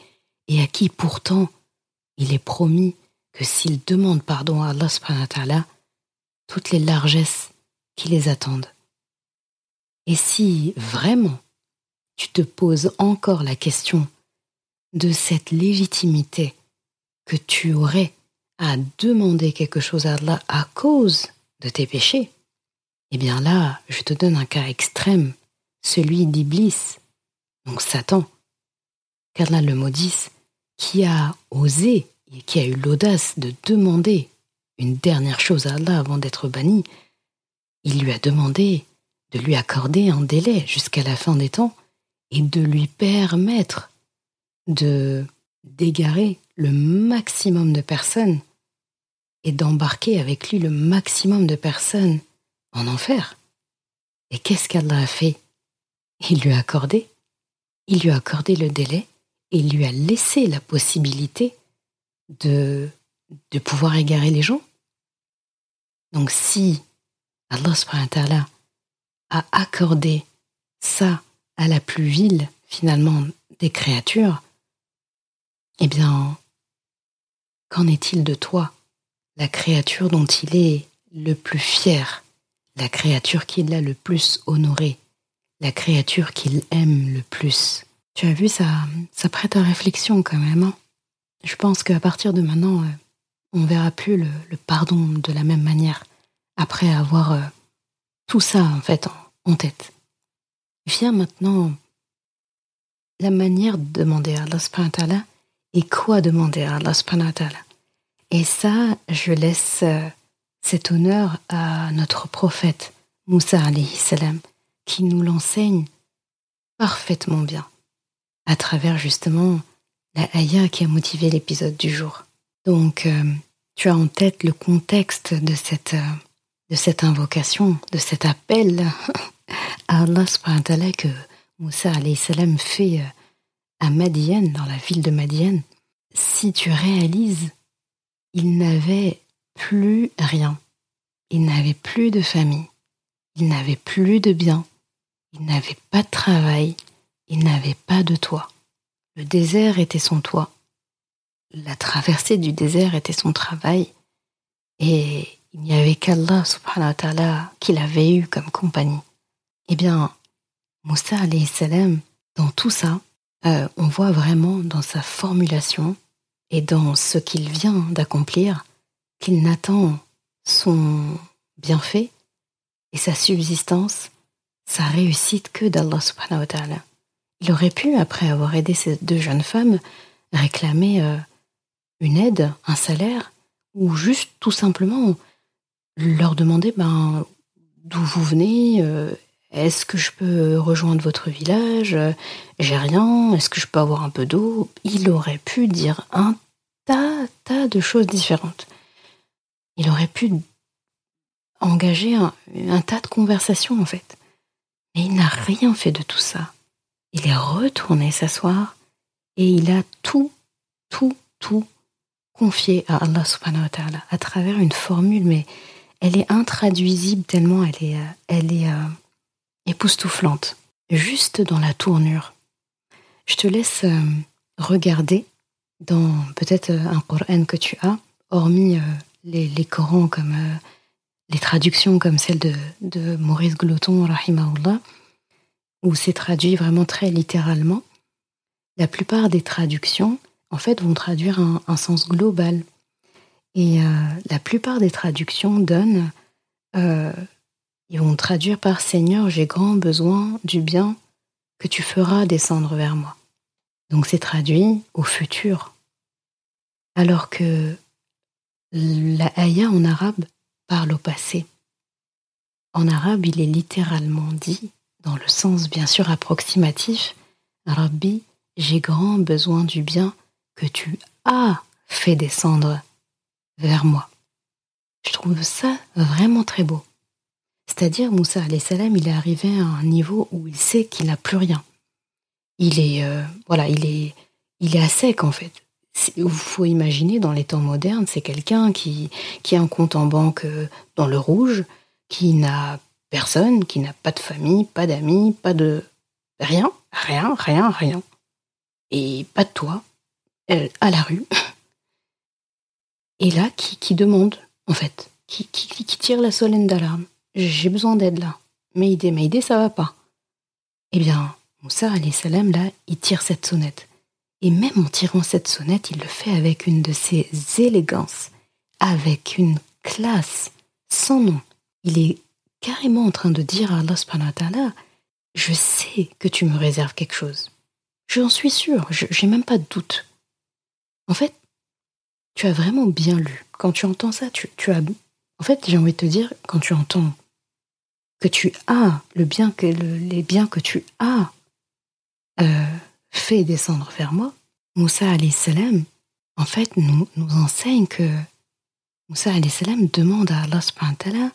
[SPEAKER 1] et à qui pourtant il est promis que s'il demande pardon à Allah subhanahu toutes les largesses qui les attendent. Et si vraiment tu te poses encore la question de cette légitimité que tu aurais à demander quelque chose à Allah à cause de tes péchés, eh bien là, je te donne un cas extrême, celui d'Iblis, donc Satan, qu'Allah le maudisse, qui a osé et qui a eu l'audace de demander une dernière chose à Allah avant d'être banni, il lui a demandé de lui accorder un délai jusqu'à la fin des temps et de lui permettre de d'égarer le maximum de personnes et d'embarquer avec lui le maximum de personnes en enfer. Et qu'est-ce qu'Allah a fait? Il lui a accordé, il lui a accordé le délai et lui a laissé la possibilité de, de pouvoir égarer les gens. Donc si Allah a accordé ça à la plus vile, finalement, des créatures, eh bien, qu'en est-il de toi, la créature dont il est le plus fier, la créature qu'il a le plus honorée, la créature qu'il aime le plus Tu as vu, ça, ça prête à réflexion quand même. Hein? Je pense qu'à partir de maintenant, euh, on verra plus le, pardon de la même manière, après avoir euh, tout ça en fait en tête. Vient maintenant la manière de demander à Allah et quoi demander à Allah Et ça, je laisse euh, cet honneur à notre prophète Moussa alayhi salam, qui nous l'enseigne parfaitement bien, à travers justement la ayah qui a motivé l'épisode du jour. Donc, euh, tu as en tête le contexte de cette, euh, de cette invocation, de cet appel à Allah subhanahu que Moussa salam fait euh, à Madian, dans la ville de Madian, si tu réalises, il n'avait plus rien. Il n'avait plus de famille. Il n'avait plus de biens. Il n'avait pas de travail. Il n'avait pas de toit. Le désert était son toit. La traversée du désert était son travail. Et il n'y avait qu'Allah subhanahu wa ta'ala qu'il avait eu comme compagnie. Eh bien, Moussa alayhi salam, dans tout ça, euh, on voit vraiment dans sa formulation et dans ce qu'il vient d'accomplir qu'il n'attend son bienfait et sa subsistance, sa réussite que d'Allah subhanahu wa ta'ala. Il aurait pu, après avoir aidé ces deux jeunes femmes, réclamer euh, une aide, un salaire, ou juste tout simplement leur demander ben, d'où vous venez, euh, est-ce que je peux rejoindre votre village J'ai rien. Est-ce que je peux avoir un peu d'eau? Il aurait pu dire un tas, tas de choses différentes. Il aurait pu engager un, tas de conversations en fait. Mais il n'a rien fait de tout ça. Il est retourné s'asseoir et il a tout, tout, tout confié à Allah subhanahu wa ta'ala à travers une formule, mais elle est intraduisible tellement elle est, euh, elle est euh, époustouflante, juste dans la tournure. Je te laisse euh, regarder dans peut-être un Coran que tu as, hormis les, les Corans comme traductions comme celle de, de Maurice Gloton, rahimahullah, où c'est traduit vraiment très littéralement, la plupart des traductions, en fait, vont traduire un, sens global. Et euh, la plupart des traductions donnent, euh, ils vont traduire par Seigneur, j'ai grand besoin du bien que tu feras descendre vers moi. Donc c'est traduit au futur. Alors que la ayah en arabe parle au passé. En arabe, il est littéralement dit, dans le sens bien sûr approximatif, Rabbi, j'ai grand besoin du bien que tu as fait descendre vers moi. Je trouve ça vraiment très beau. C'est-à-dire, Moussa salam, il est arrivé à un niveau où il sait qu'il n'a plus rien. Il est, euh, voilà, il est, il est à sec en fait. Il faut imaginer dans les temps modernes, c'est quelqu'un qui, a un compte en banque euh, dans le rouge, qui n'a personne, qui n'a pas de famille, pas d'amis, pas de rien, rien, rien, rien et pas de toi, à la rue. Et là, qui, demande, en fait, qui, qui, tire la solène d'alarme. J'ai besoin d'aide là. Mais idée, ça va pas. Eh bien, Moussa, salam, là, il tire cette sonnette. Et même en tirant cette sonnette, il le fait avec une de ses élégances, avec une classe sans nom. Il est carrément en train de dire à Allah subhanahu je sais que tu me réserves quelque chose. J'en suis sûre, j'ai même pas de doute. En fait, tu as vraiment bien lu. Quand tu entends ça, tu, as. En fait, j'ai envie de te dire, quand tu entends que tu as le bien que les biens que tu as euh, fait descendre vers moi, Moussa salam, en fait, nous, nous enseigne que Moussa salam demande à Allah subhanahu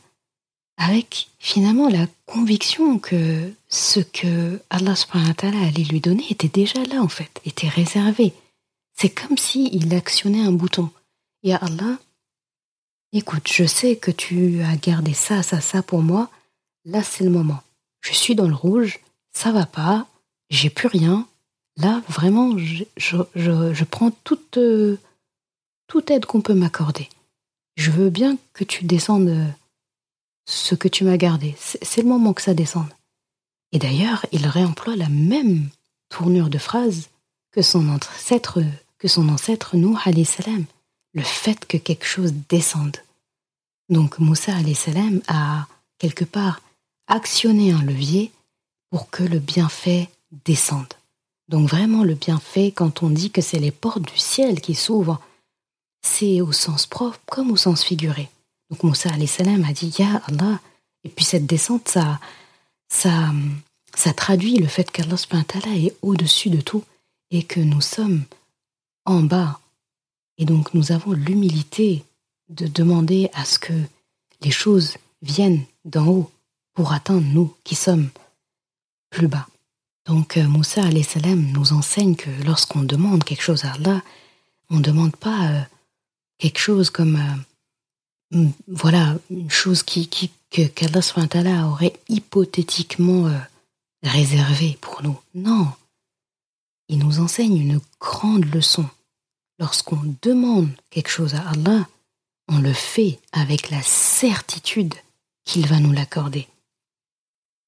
[SPEAKER 1] avec finalement la conviction que ce que Allah allait lui donner était déjà là en fait, était réservé. C'est comme s'il il actionnait un bouton. Et Allah, écoute, je sais que tu as gardé ça, ça, ça pour moi. Là, c'est le moment. Je suis dans le rouge, ça va pas, j'ai plus rien. Là, vraiment, je, prends toute, toute aide qu'on peut m'accorder. Je veux bien que tu descendes ce que tu m'as gardé. C'est le moment que ça descende. Et d'ailleurs, il réemploie la même tournure de phrase que son ancêtre, que son ancêtre le fait que quelque chose descende. Donc Moussa salam a quelque part actionné un levier pour que le bienfait descende. Donc vraiment le bienfait, quand on dit que c'est les portes du ciel qui s'ouvrent, c'est au sens propre comme au sens figuré. Donc Moussa salam a dit Ya Allah. Et puis cette descente, ça, ça, ça traduit le fait qu'Allah est au-dessus de tout et que nous sommes en bas. Et donc nous avons l'humilité de demander à ce que les choses viennent d'en haut pour atteindre nous qui sommes plus bas. Donc euh, Moussa salam nous enseigne que lorsqu'on demande quelque chose à Allah, on ne demande pas euh, quelque chose comme euh, voilà, une chose qui, que qu'Allah aurait hypothétiquement réservée pour nous. Non. Il nous enseigne une grande leçon. Lorsqu'on demande quelque chose à Allah, on le fait avec la certitude qu'il va nous l'accorder.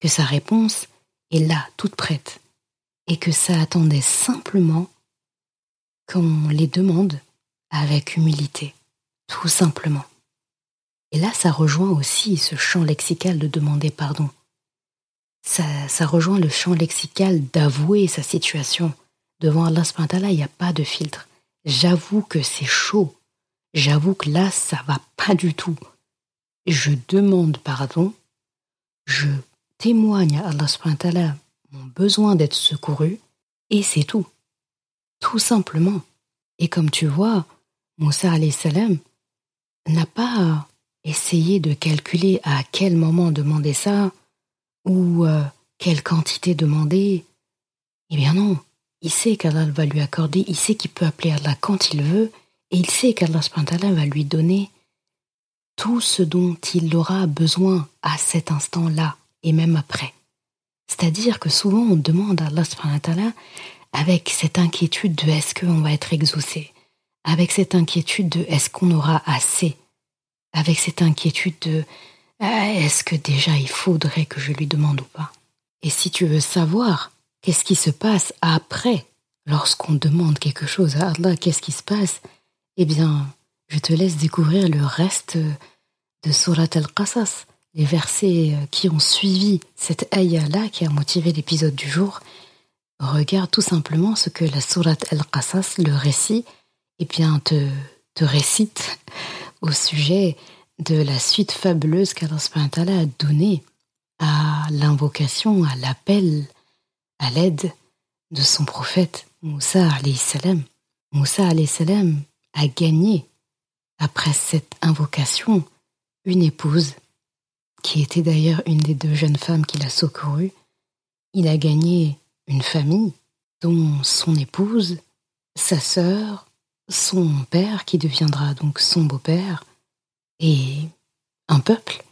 [SPEAKER 1] Que sa réponse est là, toute prête, et que ça attendait simplement qu'on les demande avec humilité, tout simplement. Et là, ça rejoint aussi ce champ lexical de demander pardon. Ça, ça rejoint le champ lexical d'avouer sa situation. Devant Allah il n'y a pas de filtre. J'avoue que c'est chaud. J'avoue que là, ça va pas du tout. Je demande pardon. Je témoigne à Allah mon besoin d'être secouru. Et c'est tout. Tout simplement. Et comme tu vois, Moussa salam n'a pas essayer de calculer à quel moment demander ça ou euh, quelle quantité demander. Eh bien non, il sait qu'Allah va lui accorder, il sait qu'il peut appeler Allah quand il veut, et il sait qu'Allah va lui donner tout ce dont il aura besoin à cet instant-là et même après. C'est-à-dire que souvent on demande à Allah avec cette inquiétude de est-ce qu'on va être exaucé, avec cette inquiétude de est-ce qu'on aura assez, avec cette inquiétude de ah, est-ce que déjà il faudrait que je lui demande ou pas? Et si tu veux savoir qu'est-ce qui se passe après, lorsqu'on demande quelque chose à Allah, qu'est-ce qui se passe, eh bien, je te laisse découvrir le reste de Surat al-Qasas, les versets qui ont suivi cette ayah-là qui a motivé l'épisode du jour. Regarde tout simplement ce que la Surat al-Qasas, le récit, eh bien, te, te récite au sujet de la suite fabuleuse qu'Allah a donnée à l'invocation, à l'appel, à l'aide de son prophète Moussa salam. Moussa salam a gagné, après cette invocation, une épouse, qui était d'ailleurs une des deux jeunes femmes qu'il a secourues. Il a gagné une famille, dont son épouse, sa sœur, son père, qui deviendra donc son beau-père, et un peuple.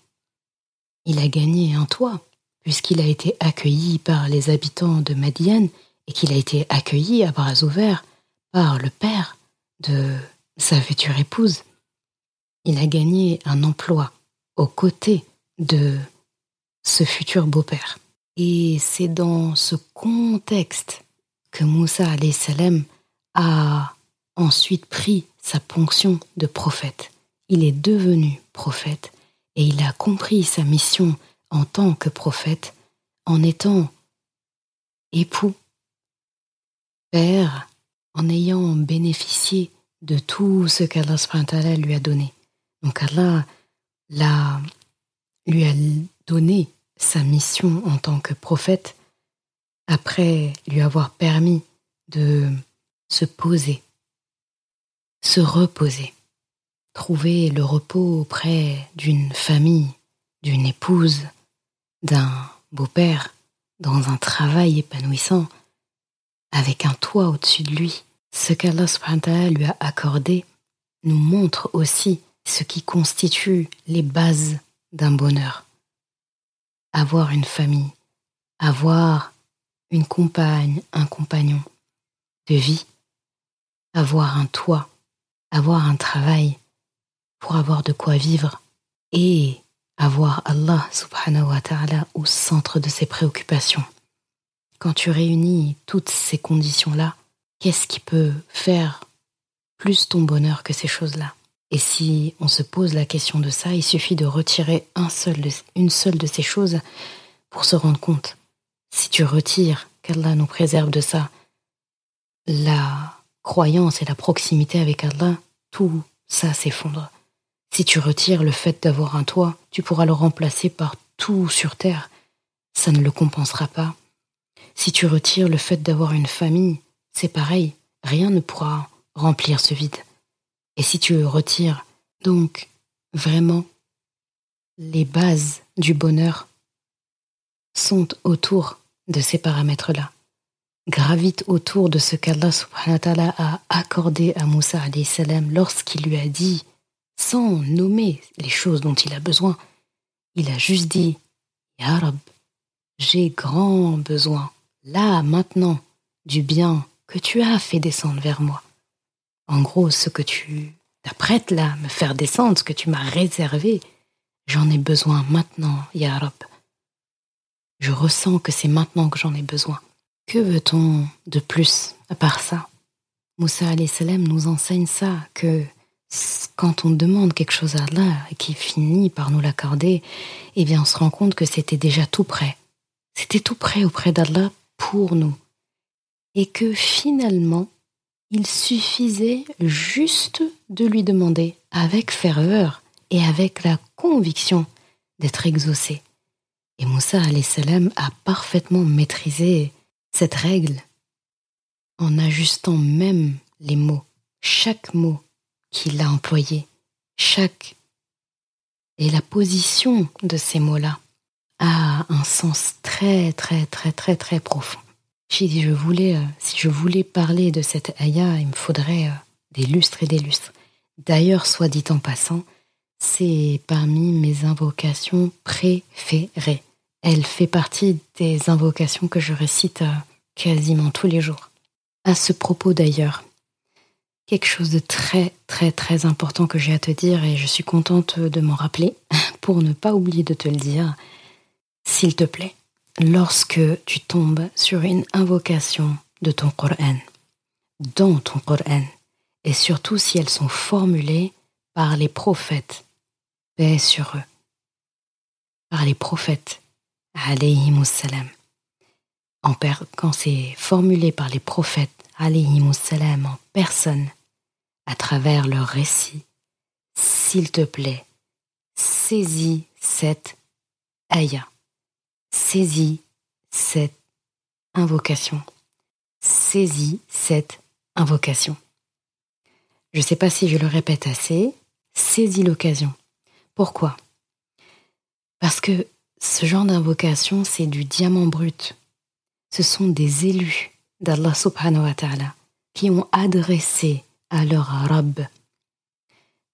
[SPEAKER 1] Il a gagné un toit, puisqu'il a été accueilli par les habitants de Madiane et qu'il a été accueilli à bras ouverts par le père de sa future épouse. Il a gagné un emploi aux côtés de ce futur beau-père. Et c'est dans ce contexte que Moussa salam a ensuite pris sa ponction de prophète. Il est devenu prophète et il a compris sa mission en tant que prophète en étant époux, père, en ayant bénéficié de tout ce qu'Allah lui a donné. Donc Allah l'a, lui a donné sa mission en tant que prophète après lui avoir permis de se poser, se reposer, trouver le repos auprès d'une famille, d'une épouse, d'un beau-père, dans un travail épanouissant, avec un toit au-dessus de lui. Ce qu'Allah lui a accordé nous montre aussi ce qui constitue les bases d'un bonheur. Avoir une famille, avoir une compagne, un compagnon de vie, avoir un toit, avoir un travail pour avoir de quoi vivre et avoir Allah subhanahu wa ta'ala au centre de ses préoccupations. Quand tu réunis toutes ces conditions-là, qu'est-ce qui peut faire plus ton bonheur que ces choses-là? Et si on se pose la question de ça, il suffit de retirer une seule de ces choses pour se rendre compte. Si tu retires, qu'Allah nous préserve de ça, la croyance et la proximité avec Allah, tout ça s'effondre. Si tu retires le fait d'avoir un toit, tu pourras le remplacer par tout sur terre. Ça ne le compensera pas. Si tu retires le fait d'avoir une famille, c'est pareil, rien ne pourra remplir ce vide. Et si tu retires donc vraiment les bases du bonheur sont autour de ces paramètres-là, gravitent autour de ce qu'Allah subhanahu wa ta'ala a accordé à Moussa lorsqu'il lui a dit, sans nommer les choses dont il a besoin, il a juste dit, Ya Rab, j'ai grand besoin, là, maintenant, du bien que tu as fait descendre vers moi. En gros, ce que tu t'apprêtes là, me faire descendre, ce que tu m'as réservé, j'en ai besoin maintenant, Ya. Je ressens que c'est maintenant que j'en ai besoin. Que veut-on de plus à part ça? Moussa salam nous enseigne ça, que quand on demande quelque chose à Allah et qu'il finit par nous l'accorder, eh bien on se rend compte que c'était déjà tout prêt. C'était tout prêt auprès d'Allah pour nous. Et que finalement, il suffisait juste de lui demander avec ferveur et avec la conviction d'être exaucé. Et Moussa salam a parfaitement maîtrisé cette règle en ajustant même les mots, chaque mot qu'il a employé, chaque et la position de ces mots-là a un sens très très très très très profond. J'ai dit, je voulais, euh, si je voulais parler de cette ayah, il me faudrait euh, des lustres et des lustres. D'ailleurs, soit dit en passant, c'est parmi mes invocations préférées. Elle fait partie des invocations que je récite euh, quasiment tous les jours. À ce propos d'ailleurs, quelque chose de très très très important que j'ai à te dire et je suis contente de m'en rappeler pour ne pas oublier de te le dire. S'il te plaît, lorsque tu tombes sur une invocation de ton Coran, dans ton Coran, et surtout si elles sont formulées par les prophètes, paix sur eux, par les prophètes, salam. En quand c'est formulé par les prophètes, salam, en personne, à travers leur récit, s'il te plaît, saisis cette ayah, saisis cette invocation, saisis cette invocation. Je ne sais pas si je le répète assez, saisis l'occasion. Pourquoi? Parce que ce genre d'invocation, c'est du diamant brut. Ce sont des élus d'Allah subhanahu wa ta'ala qui ont adressé à leur Rabb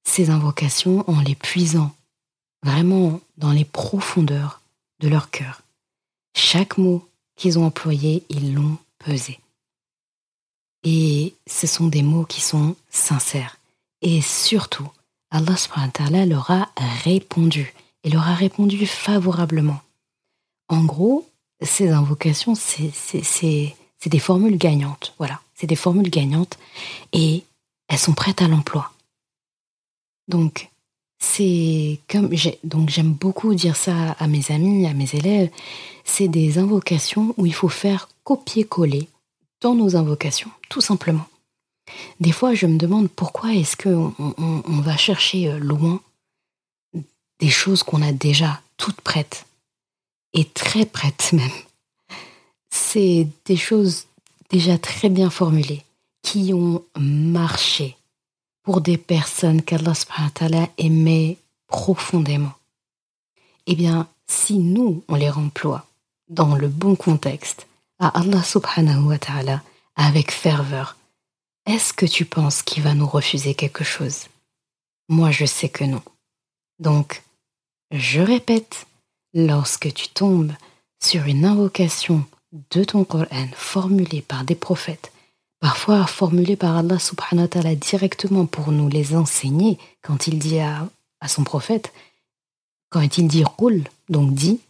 [SPEAKER 1] ces invocations en les puisant vraiment dans les profondeurs de leur cœur. Chaque mot qu'ils ont employé, ils l'ont pesé. Et ce sont des mots qui sont sincères. Et surtout, Allah subhanahu leur a répondu. Et leur a répondu favorablement. En gros, ces invocations, c'est des formules gagnantes. Voilà, c'est des formules gagnantes. Et elles sont prêtes à l'emploi. Donc, c'est comme donc j'aime beaucoup dire ça à mes amis, à mes élèves, c'est des invocations où il faut faire copier-coller dans nos invocations, tout simplement. Des fois, je me demande pourquoi est-ce qu'on on, va chercher euh, loin des choses qu'on a déjà toutes prêtes, et très prêtes même. C'est des choses déjà très bien formulées, qui ont marché pour des personnes qu'Allah aimait profondément. Eh bien, si nous, on les remploie dans le bon contexte, à Allah subhanahu wa ta'ala avec ferveur, est-ce que tu penses qu'il va nous refuser quelque chose? Moi, je sais que non. Donc, je répète, lorsque tu tombes sur une invocation de ton Coran formulée par des prophètes, parfois formulée par Allah subhanahu wa ta'ala directement pour nous les enseigner, quand il dit à, son prophète, quand il dit roule, donc dit,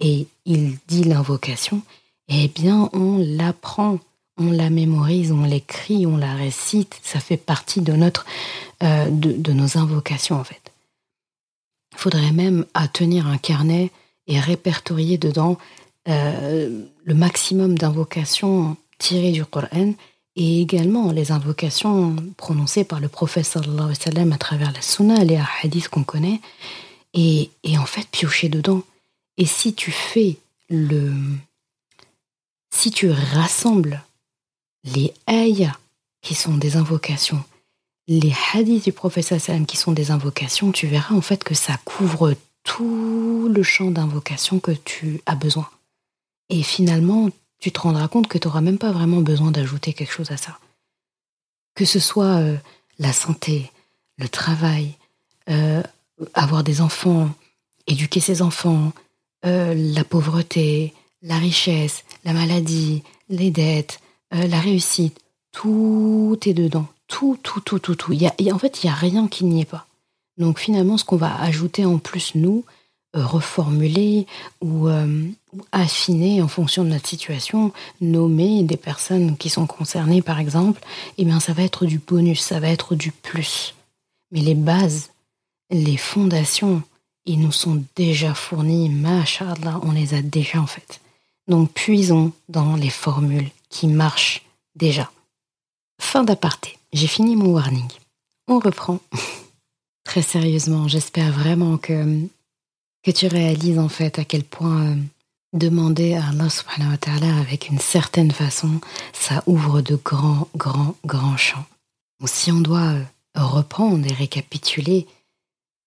[SPEAKER 1] et il dit l'invocation, eh bien, on l'apprend, on la mémorise, on l'écrit, on la récite. Ça fait partie de notre, euh, de, nos invocations en fait. Il faudrait même à tenir un carnet et répertorier dedans euh, le maximum d'invocations tirées du Coran et également les invocations prononcées par le prophète à travers la sunna, les hadiths qu'on connaît, et, en fait piocher dedans. Et si tu fais le, si tu rassembles les ayahs qui sont des invocations, les hadiths du prophète qui sont des invocations, tu verras en fait que ça couvre tout le champ d'invocation que tu as besoin. Et finalement, tu te rendras compte que tu n'auras même pas vraiment besoin d'ajouter quelque chose à ça. Que ce soit euh, la santé, le travail, euh, avoir des enfants, éduquer ses enfants, euh, la pauvreté, la richesse, la maladie, les dettes, la réussite, tout est dedans. Tout, tout, tout, tout, tout. En fait, il n'y a rien qui n'y est pas. Donc finalement, ce qu'on va ajouter en plus, nous, reformuler ou, euh, affiner en fonction de notre situation, nommer des personnes qui sont concernées, par exemple, eh bien, ça va être du bonus, ça va être du plus. Mais les bases, les fondations, ils nous sont déjà fournis, machallah, on les a déjà en fait. Donc puisons dans les formules qui marchent déjà. Fin d'aparté, j'ai fini mon warning. On reprend. Très sérieusement, j'espère vraiment que, que tu réalises en fait à quel point euh, demander à Allah subhanahu avec une certaine façon, ça ouvre de grands, grands, grands champs. si on doit euh, reprendre et récapituler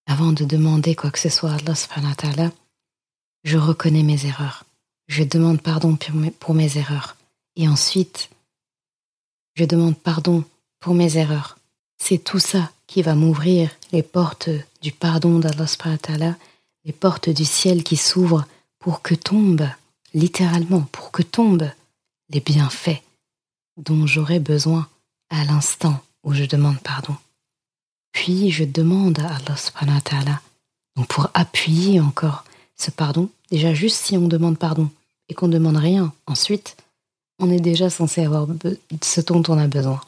[SPEAKER 1] avant de demander quoi que ce soit à Allah subhanahu je reconnais mes erreurs. Je demande pardon pour mes, erreurs. Et ensuite, je demande pardon pour mes erreurs. C'est tout ça qui va m'ouvrir les portes du pardon d'Allah les portes du ciel qui s'ouvrent pour que tombent, littéralement, pour que tombent les bienfaits dont j'aurai besoin à l'instant où je demande pardon. Puis je demande à Allah subhanahu wa ta'ala, pour appuyer encore ce pardon, déjà juste si on demande pardon et qu'on ne demande rien ensuite, on est déjà censé avoir ce dont on a besoin.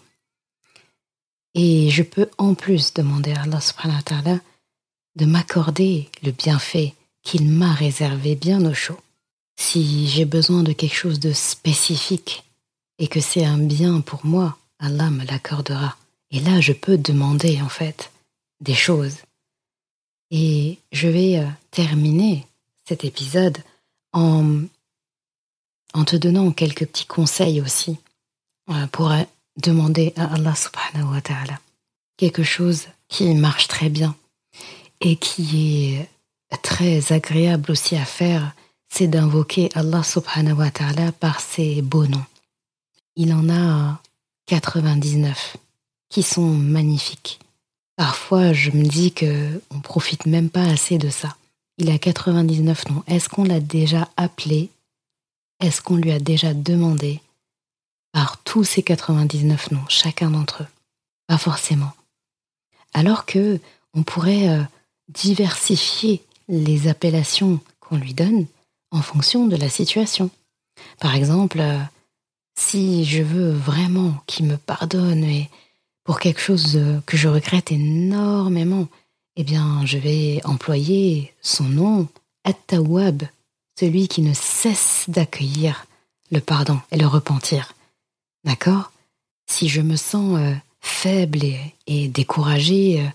[SPEAKER 1] Et je peux en plus demander à Allah subhanahu ta'ala de m'accorder le bienfait qu'il m'a réservé bien au chaud. Si j'ai besoin de quelque chose de spécifique et que c'est un bien pour moi, Allah me l'accordera. Et là, je peux demander en fait des choses. Et je vais euh, terminer cet épisode en, en te donnant quelques petits conseils aussi euh, pour euh, demander à Allah subhanahu wa ta'ala quelque chose qui marche très bien et qui est très agréable aussi à faire, c'est d'invoquer Allah subhanahu wa ta'ala par ses beaux noms. Il en a 99 qui sont magnifiques. Parfois, je me dis que on profite même pas assez de ça. Il a 99 noms. Est-ce qu'on l'a déjà appelé? Est-ce qu'on lui a déjà demandé par tous ces 99 noms, chacun d'entre eux? Pas forcément. Alors que on pourrait euh, diversifier les appellations qu'on lui donne en fonction de la situation. Par exemple, euh, si je veux vraiment qu'il me pardonne pour quelque chose euh, que je regrette énormément, eh bien, je vais employer son nom, At-Tawwab, celui qui ne cesse d'accueillir le pardon et le repentir. D'accord? Si je me sens euh, faible et, et découragée,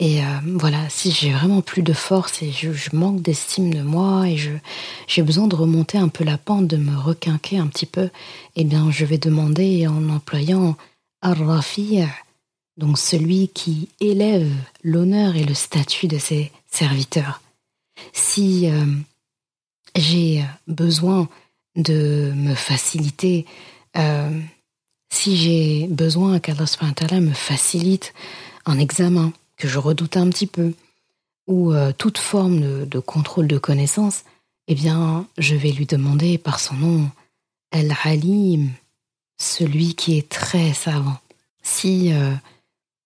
[SPEAKER 1] et euh, voilà, si j'ai vraiment plus de force et je, manque d'estime de moi et j'ai besoin de remonter un peu la pente, de me requinquer un petit peu, eh bien je vais demander en employant Ar-Rafi', donc celui qui élève l'honneur et le statut de ses serviteurs. Si euh, j'ai besoin de me faciliter, euh, si j'ai besoin qu'Allah me facilite un examen, que je redoutais un petit peu, ou euh, toute forme de, contrôle de connaissance, eh bien, je vais lui demander par son nom El-Halim, celui qui est très savant. Si, euh,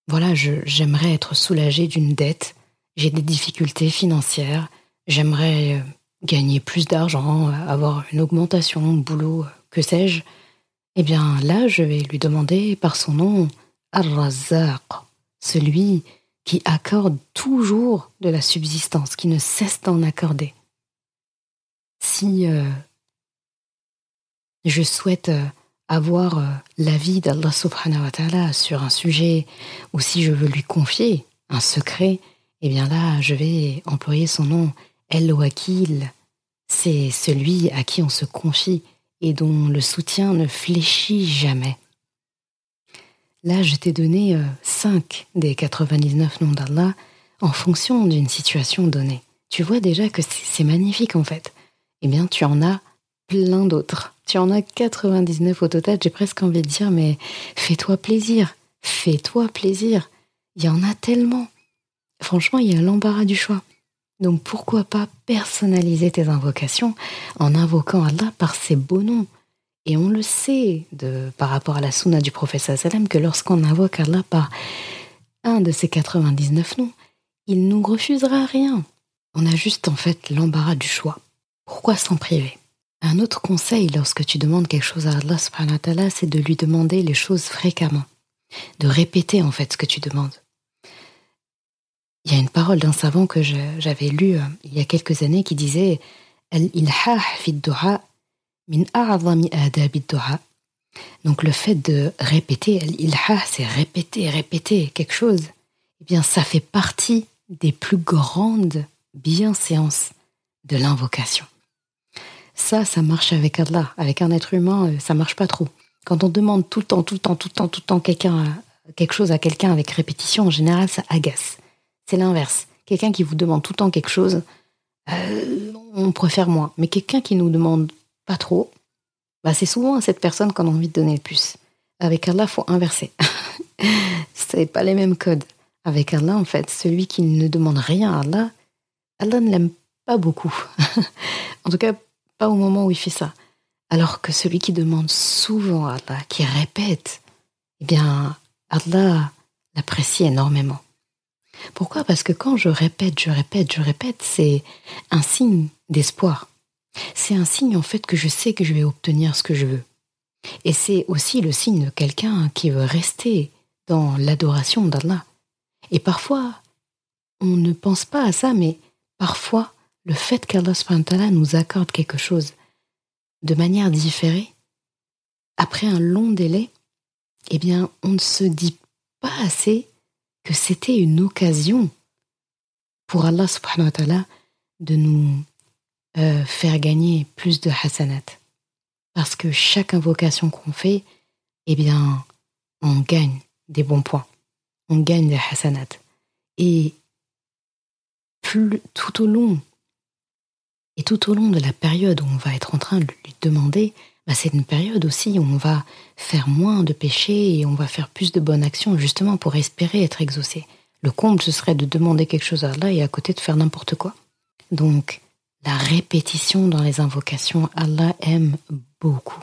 [SPEAKER 1] voilà, j'aimerais être soulagé d'une dette, j'ai des difficultés financières, j'aimerais euh, gagner plus d'argent, avoir une augmentation, boulot, que sais-je, eh bien là, je vais lui demander par son nom Ar-Razzaq, celui qui accorde toujours de la subsistance, qui ne cesse d'en accorder. Si euh, je souhaite euh, avoir euh, l'avis d'Allah subhanahu wa ta'ala sur un sujet, ou si je veux lui confier un secret, eh bien là, je vais employer son nom, El Wakil. C'est celui à qui on se confie et dont le soutien ne fléchit jamais. Là, je t'ai donné 5 euh, des 99 noms d'Allah en fonction d'une situation donnée. Tu vois déjà que c'est magnifique en fait. Eh bien, tu en as plein d'autres. Tu en as 99 au total, j'ai presque envie de dire, mais fais-toi plaisir. Fais-toi plaisir. Il y en a tellement. Franchement, il y a l'embarras du choix. Donc pourquoi pas personnaliser tes invocations en invoquant Allah par ses beaux noms? Et on le sait de, par rapport à la sunna du prophète sallam que lorsqu'on invoque Allah par un de ces 99 noms, il nous refusera rien. On a juste en fait l'embarras du choix. Pourquoi s'en priver? Un autre conseil lorsque tu demandes quelque chose à Allah subhanahu c'est de lui demander les choses fréquemment, de répéter en fait ce que tu demandes. Il y a une parole d'un savant que j'avais lu euh, il y a quelques années qui disait Al-ilhah du'a donc le fait de répéter, l'ilha, c'est répéter, répéter quelque chose. Eh bien, ça fait partie des plus grandes bienséances de l'invocation. Ça, ça marche avec Allah. Avec un être humain, euh, ça marche pas trop. Quand on demande tout le temps, tout le temps, tout le temps, tout le temps quelqu'un, quelque chose à quelqu'un avec répétition, en général, ça agace. C'est l'inverse. Quelqu'un qui vous demande tout le temps quelque chose, euh, on préfère moins. Mais quelqu'un qui nous demande pas trop, bah c'est souvent à cette personne qu'on a envie de donner le plus. Avec Allah, faut inverser. c'est pas les mêmes codes. Avec Allah, en fait, celui qui ne demande rien à Allah, Allah ne l'aime pas beaucoup. en tout cas, pas au moment où il fait ça. Alors que celui qui demande souvent à Allah, qui répète, eh bien, Allah l'apprécie énormément. Pourquoi? Parce que quand je répète, je répète, je répète, c'est un signe d'espoir. C'est un signe en fait que je sais que je vais obtenir ce que je veux. Et c'est aussi le signe de quelqu'un qui veut rester dans l'adoration d'Allah. Et parfois, on ne pense pas à ça, mais parfois, le fait qu'Allah nous accorde quelque chose de manière différée, après un long délai, eh bien, on ne se dit pas assez que c'était une occasion pour Allah subhanahu wa ta'ala de nous euh, faire gagner plus de hasanat. Parce que chaque invocation qu'on fait, eh bien, on gagne des bons points. On gagne des hasanat. Et plus, tout au long, et tout au long de la période où on va être en train de lui demander, bah, c'est une période aussi où on va faire moins de péchés et on va faire plus de bonnes actions justement pour espérer être exaucé. Le comble, ce serait de demander quelque chose à Allah et à côté de faire n'importe quoi. Donc, la répétition dans les invocations, Allah aime beaucoup.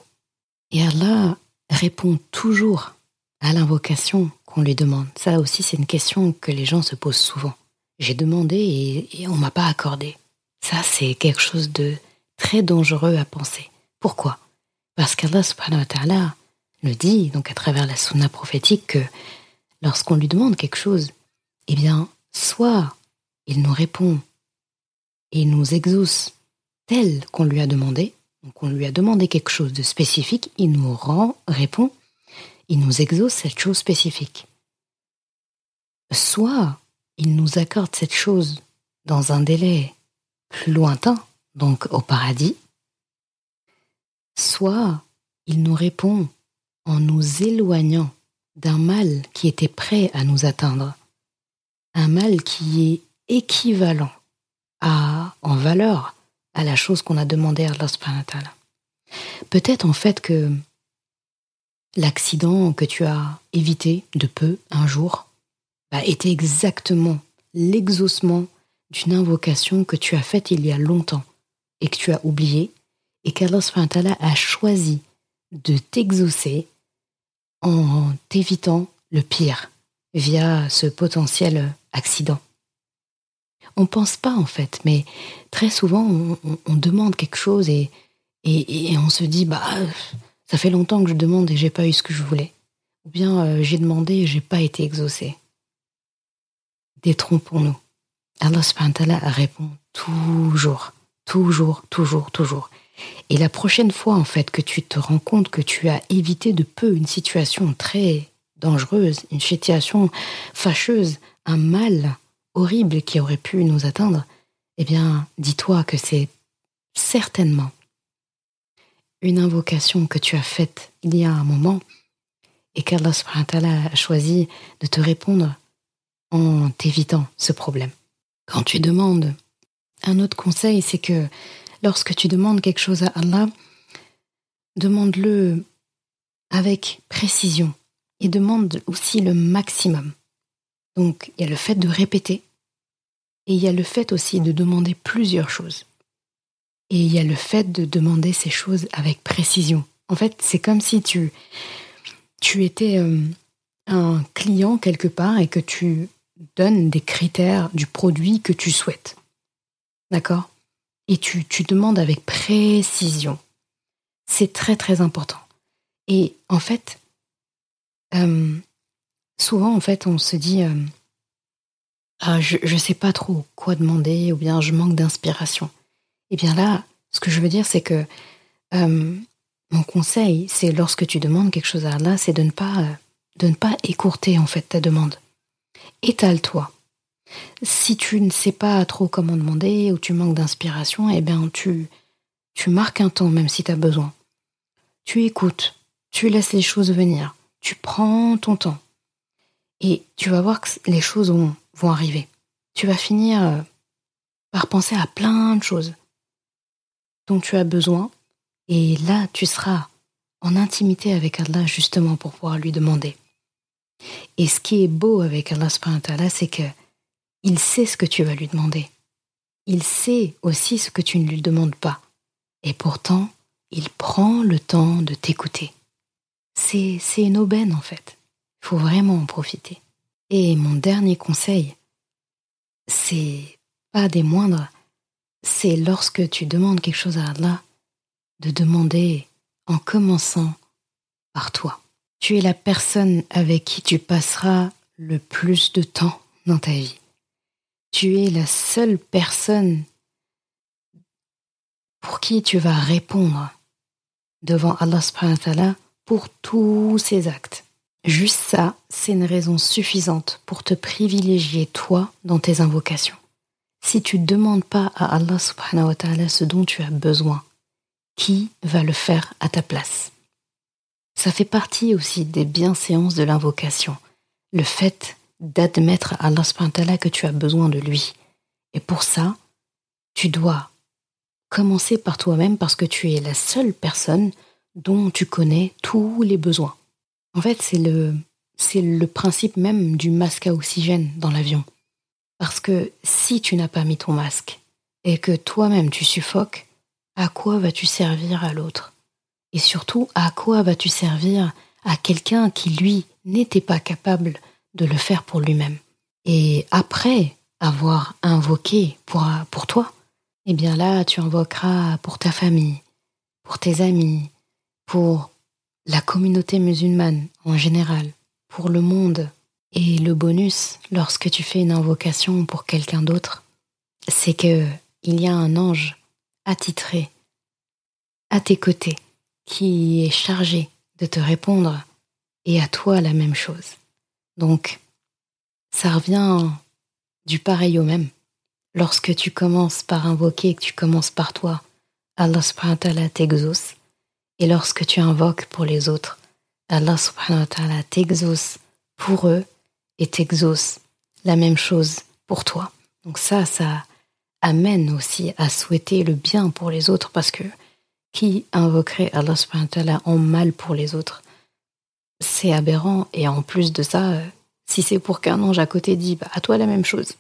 [SPEAKER 1] Et Allah répond toujours à l'invocation qu'on lui demande. Ça aussi, c'est une question que les gens se posent souvent. J'ai demandé et, et on m'a pas accordé. Ça, c'est quelque chose de très dangereux à penser. Pourquoi? Parce qu'Allah subhanahu wa ta'ala le dit, donc à travers la sunna prophétique, que lorsqu'on lui demande quelque chose, eh bien, soit il nous répond et nous exauce tel qu'on lui a demandé, donc on lui a demandé quelque chose de spécifique, il nous rend, répond, il nous exauce cette chose spécifique. Soit il nous accorde cette chose dans un délai plus lointain, donc au paradis, soit il nous répond en nous éloignant d'un mal qui était prêt à nous atteindre, un mal qui est équivalent à, en valeur à la chose qu'on a demandé à Allah subhanahu Peut-être en fait que l'accident que tu as évité de peu un jour bah, était exactement l'exaucement d'une invocation que tu as faite il y a longtemps et que tu as oublié et qu'Allah a choisi de t'exaucer en t'évitant le pire via ce potentiel accident. On pense pas en fait, mais très souvent on, demande quelque chose et, et, on se dit bah ça fait longtemps que je demande et j'ai pas eu ce que je voulais. Ou bien euh, j'ai demandé et j'ai pas été exaucé. Détrompons-nous. Allah subhanahu répond toujours, toujours, toujours, toujours. Et la prochaine fois, en fait, que tu te rends compte que tu as évité de peu une situation très dangereuse, une situation fâcheuse, un mal horrible qui aurait pu nous atteindre, eh bien, dis-toi que c'est certainement une invocation que tu as faite il y a un moment et qu'Allah a choisi de te répondre en t'évitant ce problème. Quand tu demandes, un autre conseil, c'est que lorsque tu demandes quelque chose à Allah, demande-le avec précision et demande aussi le maximum. Donc, il y a le fait de répéter et il y a le fait aussi de demander plusieurs choses. Et il y a le fait de demander ces choses avec précision. En fait, c'est comme si tu, tu étais euh, un client quelque part et que tu donnes des critères du produit que tu souhaites. D'accord? Et tu, tu demandes avec précision. C'est très très important. Et en fait, euh, souvent en fait, on se dit, euh, ah, je ne sais pas trop quoi demander ou bien je manque d'inspiration. Et eh bien là, ce que je veux dire, c'est que euh, mon conseil, c'est lorsque tu demandes quelque chose à Allah, c'est de ne pas de ne pas écourter en fait ta demande. Étale-toi. Si tu ne sais pas trop comment demander ou tu manques d'inspiration, eh bien tu tu marques un temps même si tu as besoin. Tu écoutes, tu laisses les choses venir, tu prends ton temps. Et tu vas voir que les choses vont, arriver. Tu vas finir euh, par penser à plein de choses dont tu as besoin. Et là, tu seras en intimité avec Allah justement pour pouvoir lui demander. Et ce qui est beau avec Allah c'est que il sait ce que tu vas lui demander. Il sait aussi ce que tu ne lui demandes pas. Et pourtant, il prend le temps de t'écouter. C'est une aubaine en fait. Faut vraiment en profiter. Et mon dernier conseil, c'est pas des moindres, c'est lorsque tu demandes quelque chose à Allah, de demander en commençant par toi. Tu es la personne avec qui tu passeras le plus de temps dans ta vie. Tu es la seule personne pour qui tu vas répondre devant Allah pour tous ses actes. Juste ça, c'est une raison suffisante pour te privilégier toi dans tes invocations. Si tu ne demandes pas à Allah subhanahu wa ta'ala ce dont tu as besoin, qui va le faire à ta place? Ça fait partie aussi des bienséances de l'invocation, le fait d'admettre à Allah subhanahu wa ta'ala que tu as besoin de lui. Et pour ça, tu dois commencer par toi-même parce que tu es la seule personne dont tu connais tous les besoins. En fait, c'est le, principe même du masque à oxygène dans l'avion. Parce que si tu n'as pas mis ton masque et que toi-même tu suffoques, à quoi vas-tu servir à l'autre? Et surtout, à quoi vas-tu servir à quelqu'un qui, lui, n'était pas capable de le faire pour lui-même? Et après avoir invoqué pour, pour toi, eh bien là, tu invoqueras pour ta famille, pour tes amis, pour la communauté musulmane en général, pour le monde. Et le bonus, lorsque tu fais une invocation pour quelqu'un d'autre, c'est que il y a un ange attitré à tes côtés qui est chargé de te répondre et à toi la même chose. Donc, ça revient du pareil au même. Lorsque tu commences par invoquer, que tu commences par toi, Allah subhanahu wa ta'ala et lorsque tu invoques pour les autres, Allah subhanahu wa ta'ala t'exauce pour eux et t'exauce la même chose pour toi. Donc ça, ça amène aussi à souhaiter le bien pour les autres parce que qui invoquerait Allah subhanahu wa ta'ala en mal pour les autres? C'est aberrant et en plus de ça, euh, si c'est pour qu'un ange à côté dit bah, à toi la même chose,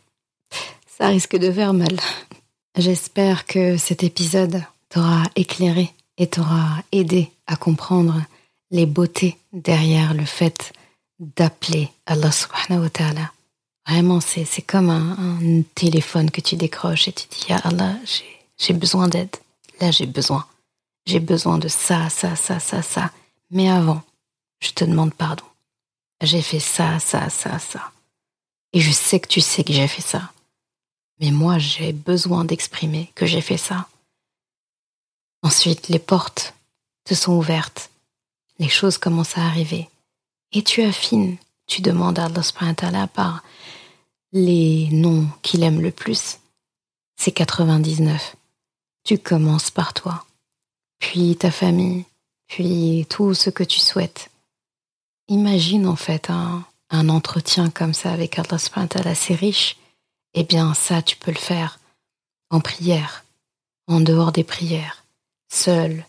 [SPEAKER 1] ça risque de faire mal. J'espère que cet épisode t'aura éclairé et t'aura aidé à comprendre les beautés derrière le fait d'appeler Allah subhanahu wa ta'ala. Vraiment, c'est, c'est comme un, téléphone que tu décroches et tu dis, Ya Allah, j'ai, j'ai besoin d'aide. Là, j'ai besoin. J'ai besoin de ça, ça, ça, ça, ça. Mais avant, je te demande pardon. J'ai fait ça, ça, ça, ça. Et je sais que tu sais que j'ai fait ça. Mais moi, j'ai besoin d'exprimer que j'ai fait ça. Ensuite, les portes te sont ouvertes. Les choses commencent à arriver. Et tu affines. Tu demandes à Allah par les noms qu'il aime le plus. C'est 99. Tu commences par toi. Puis ta famille. Puis tout ce que tu souhaites. Imagine en fait un, un entretien comme ça avec Allah subhanahu assez riche. Eh bien ça, tu peux le faire en prière, en dehors des prières seul,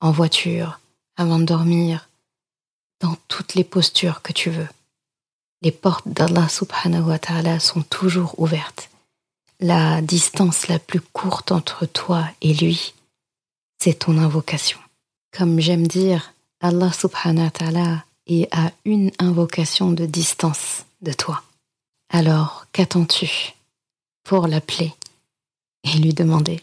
[SPEAKER 1] en voiture, avant de dormir, dans toutes les postures que tu veux. Les portes d'Allah subhanahu wa ta'ala sont toujours ouvertes. La distance la plus courte entre toi et lui, c'est ton invocation. Comme j'aime dire, Allah subhanahu wa ta'ala est à une invocation de distance de toi. Alors, qu'attends-tu pour l'appeler et lui demander?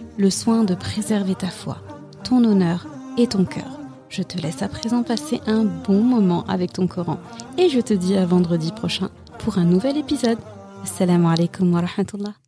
[SPEAKER 1] le soin de préserver ta foi, ton honneur et ton cœur. Je te laisse à présent passer un bon moment avec ton Coran et je te dis à vendredi prochain pour un nouvel épisode. Assalamu alaikum wa rahmatullah.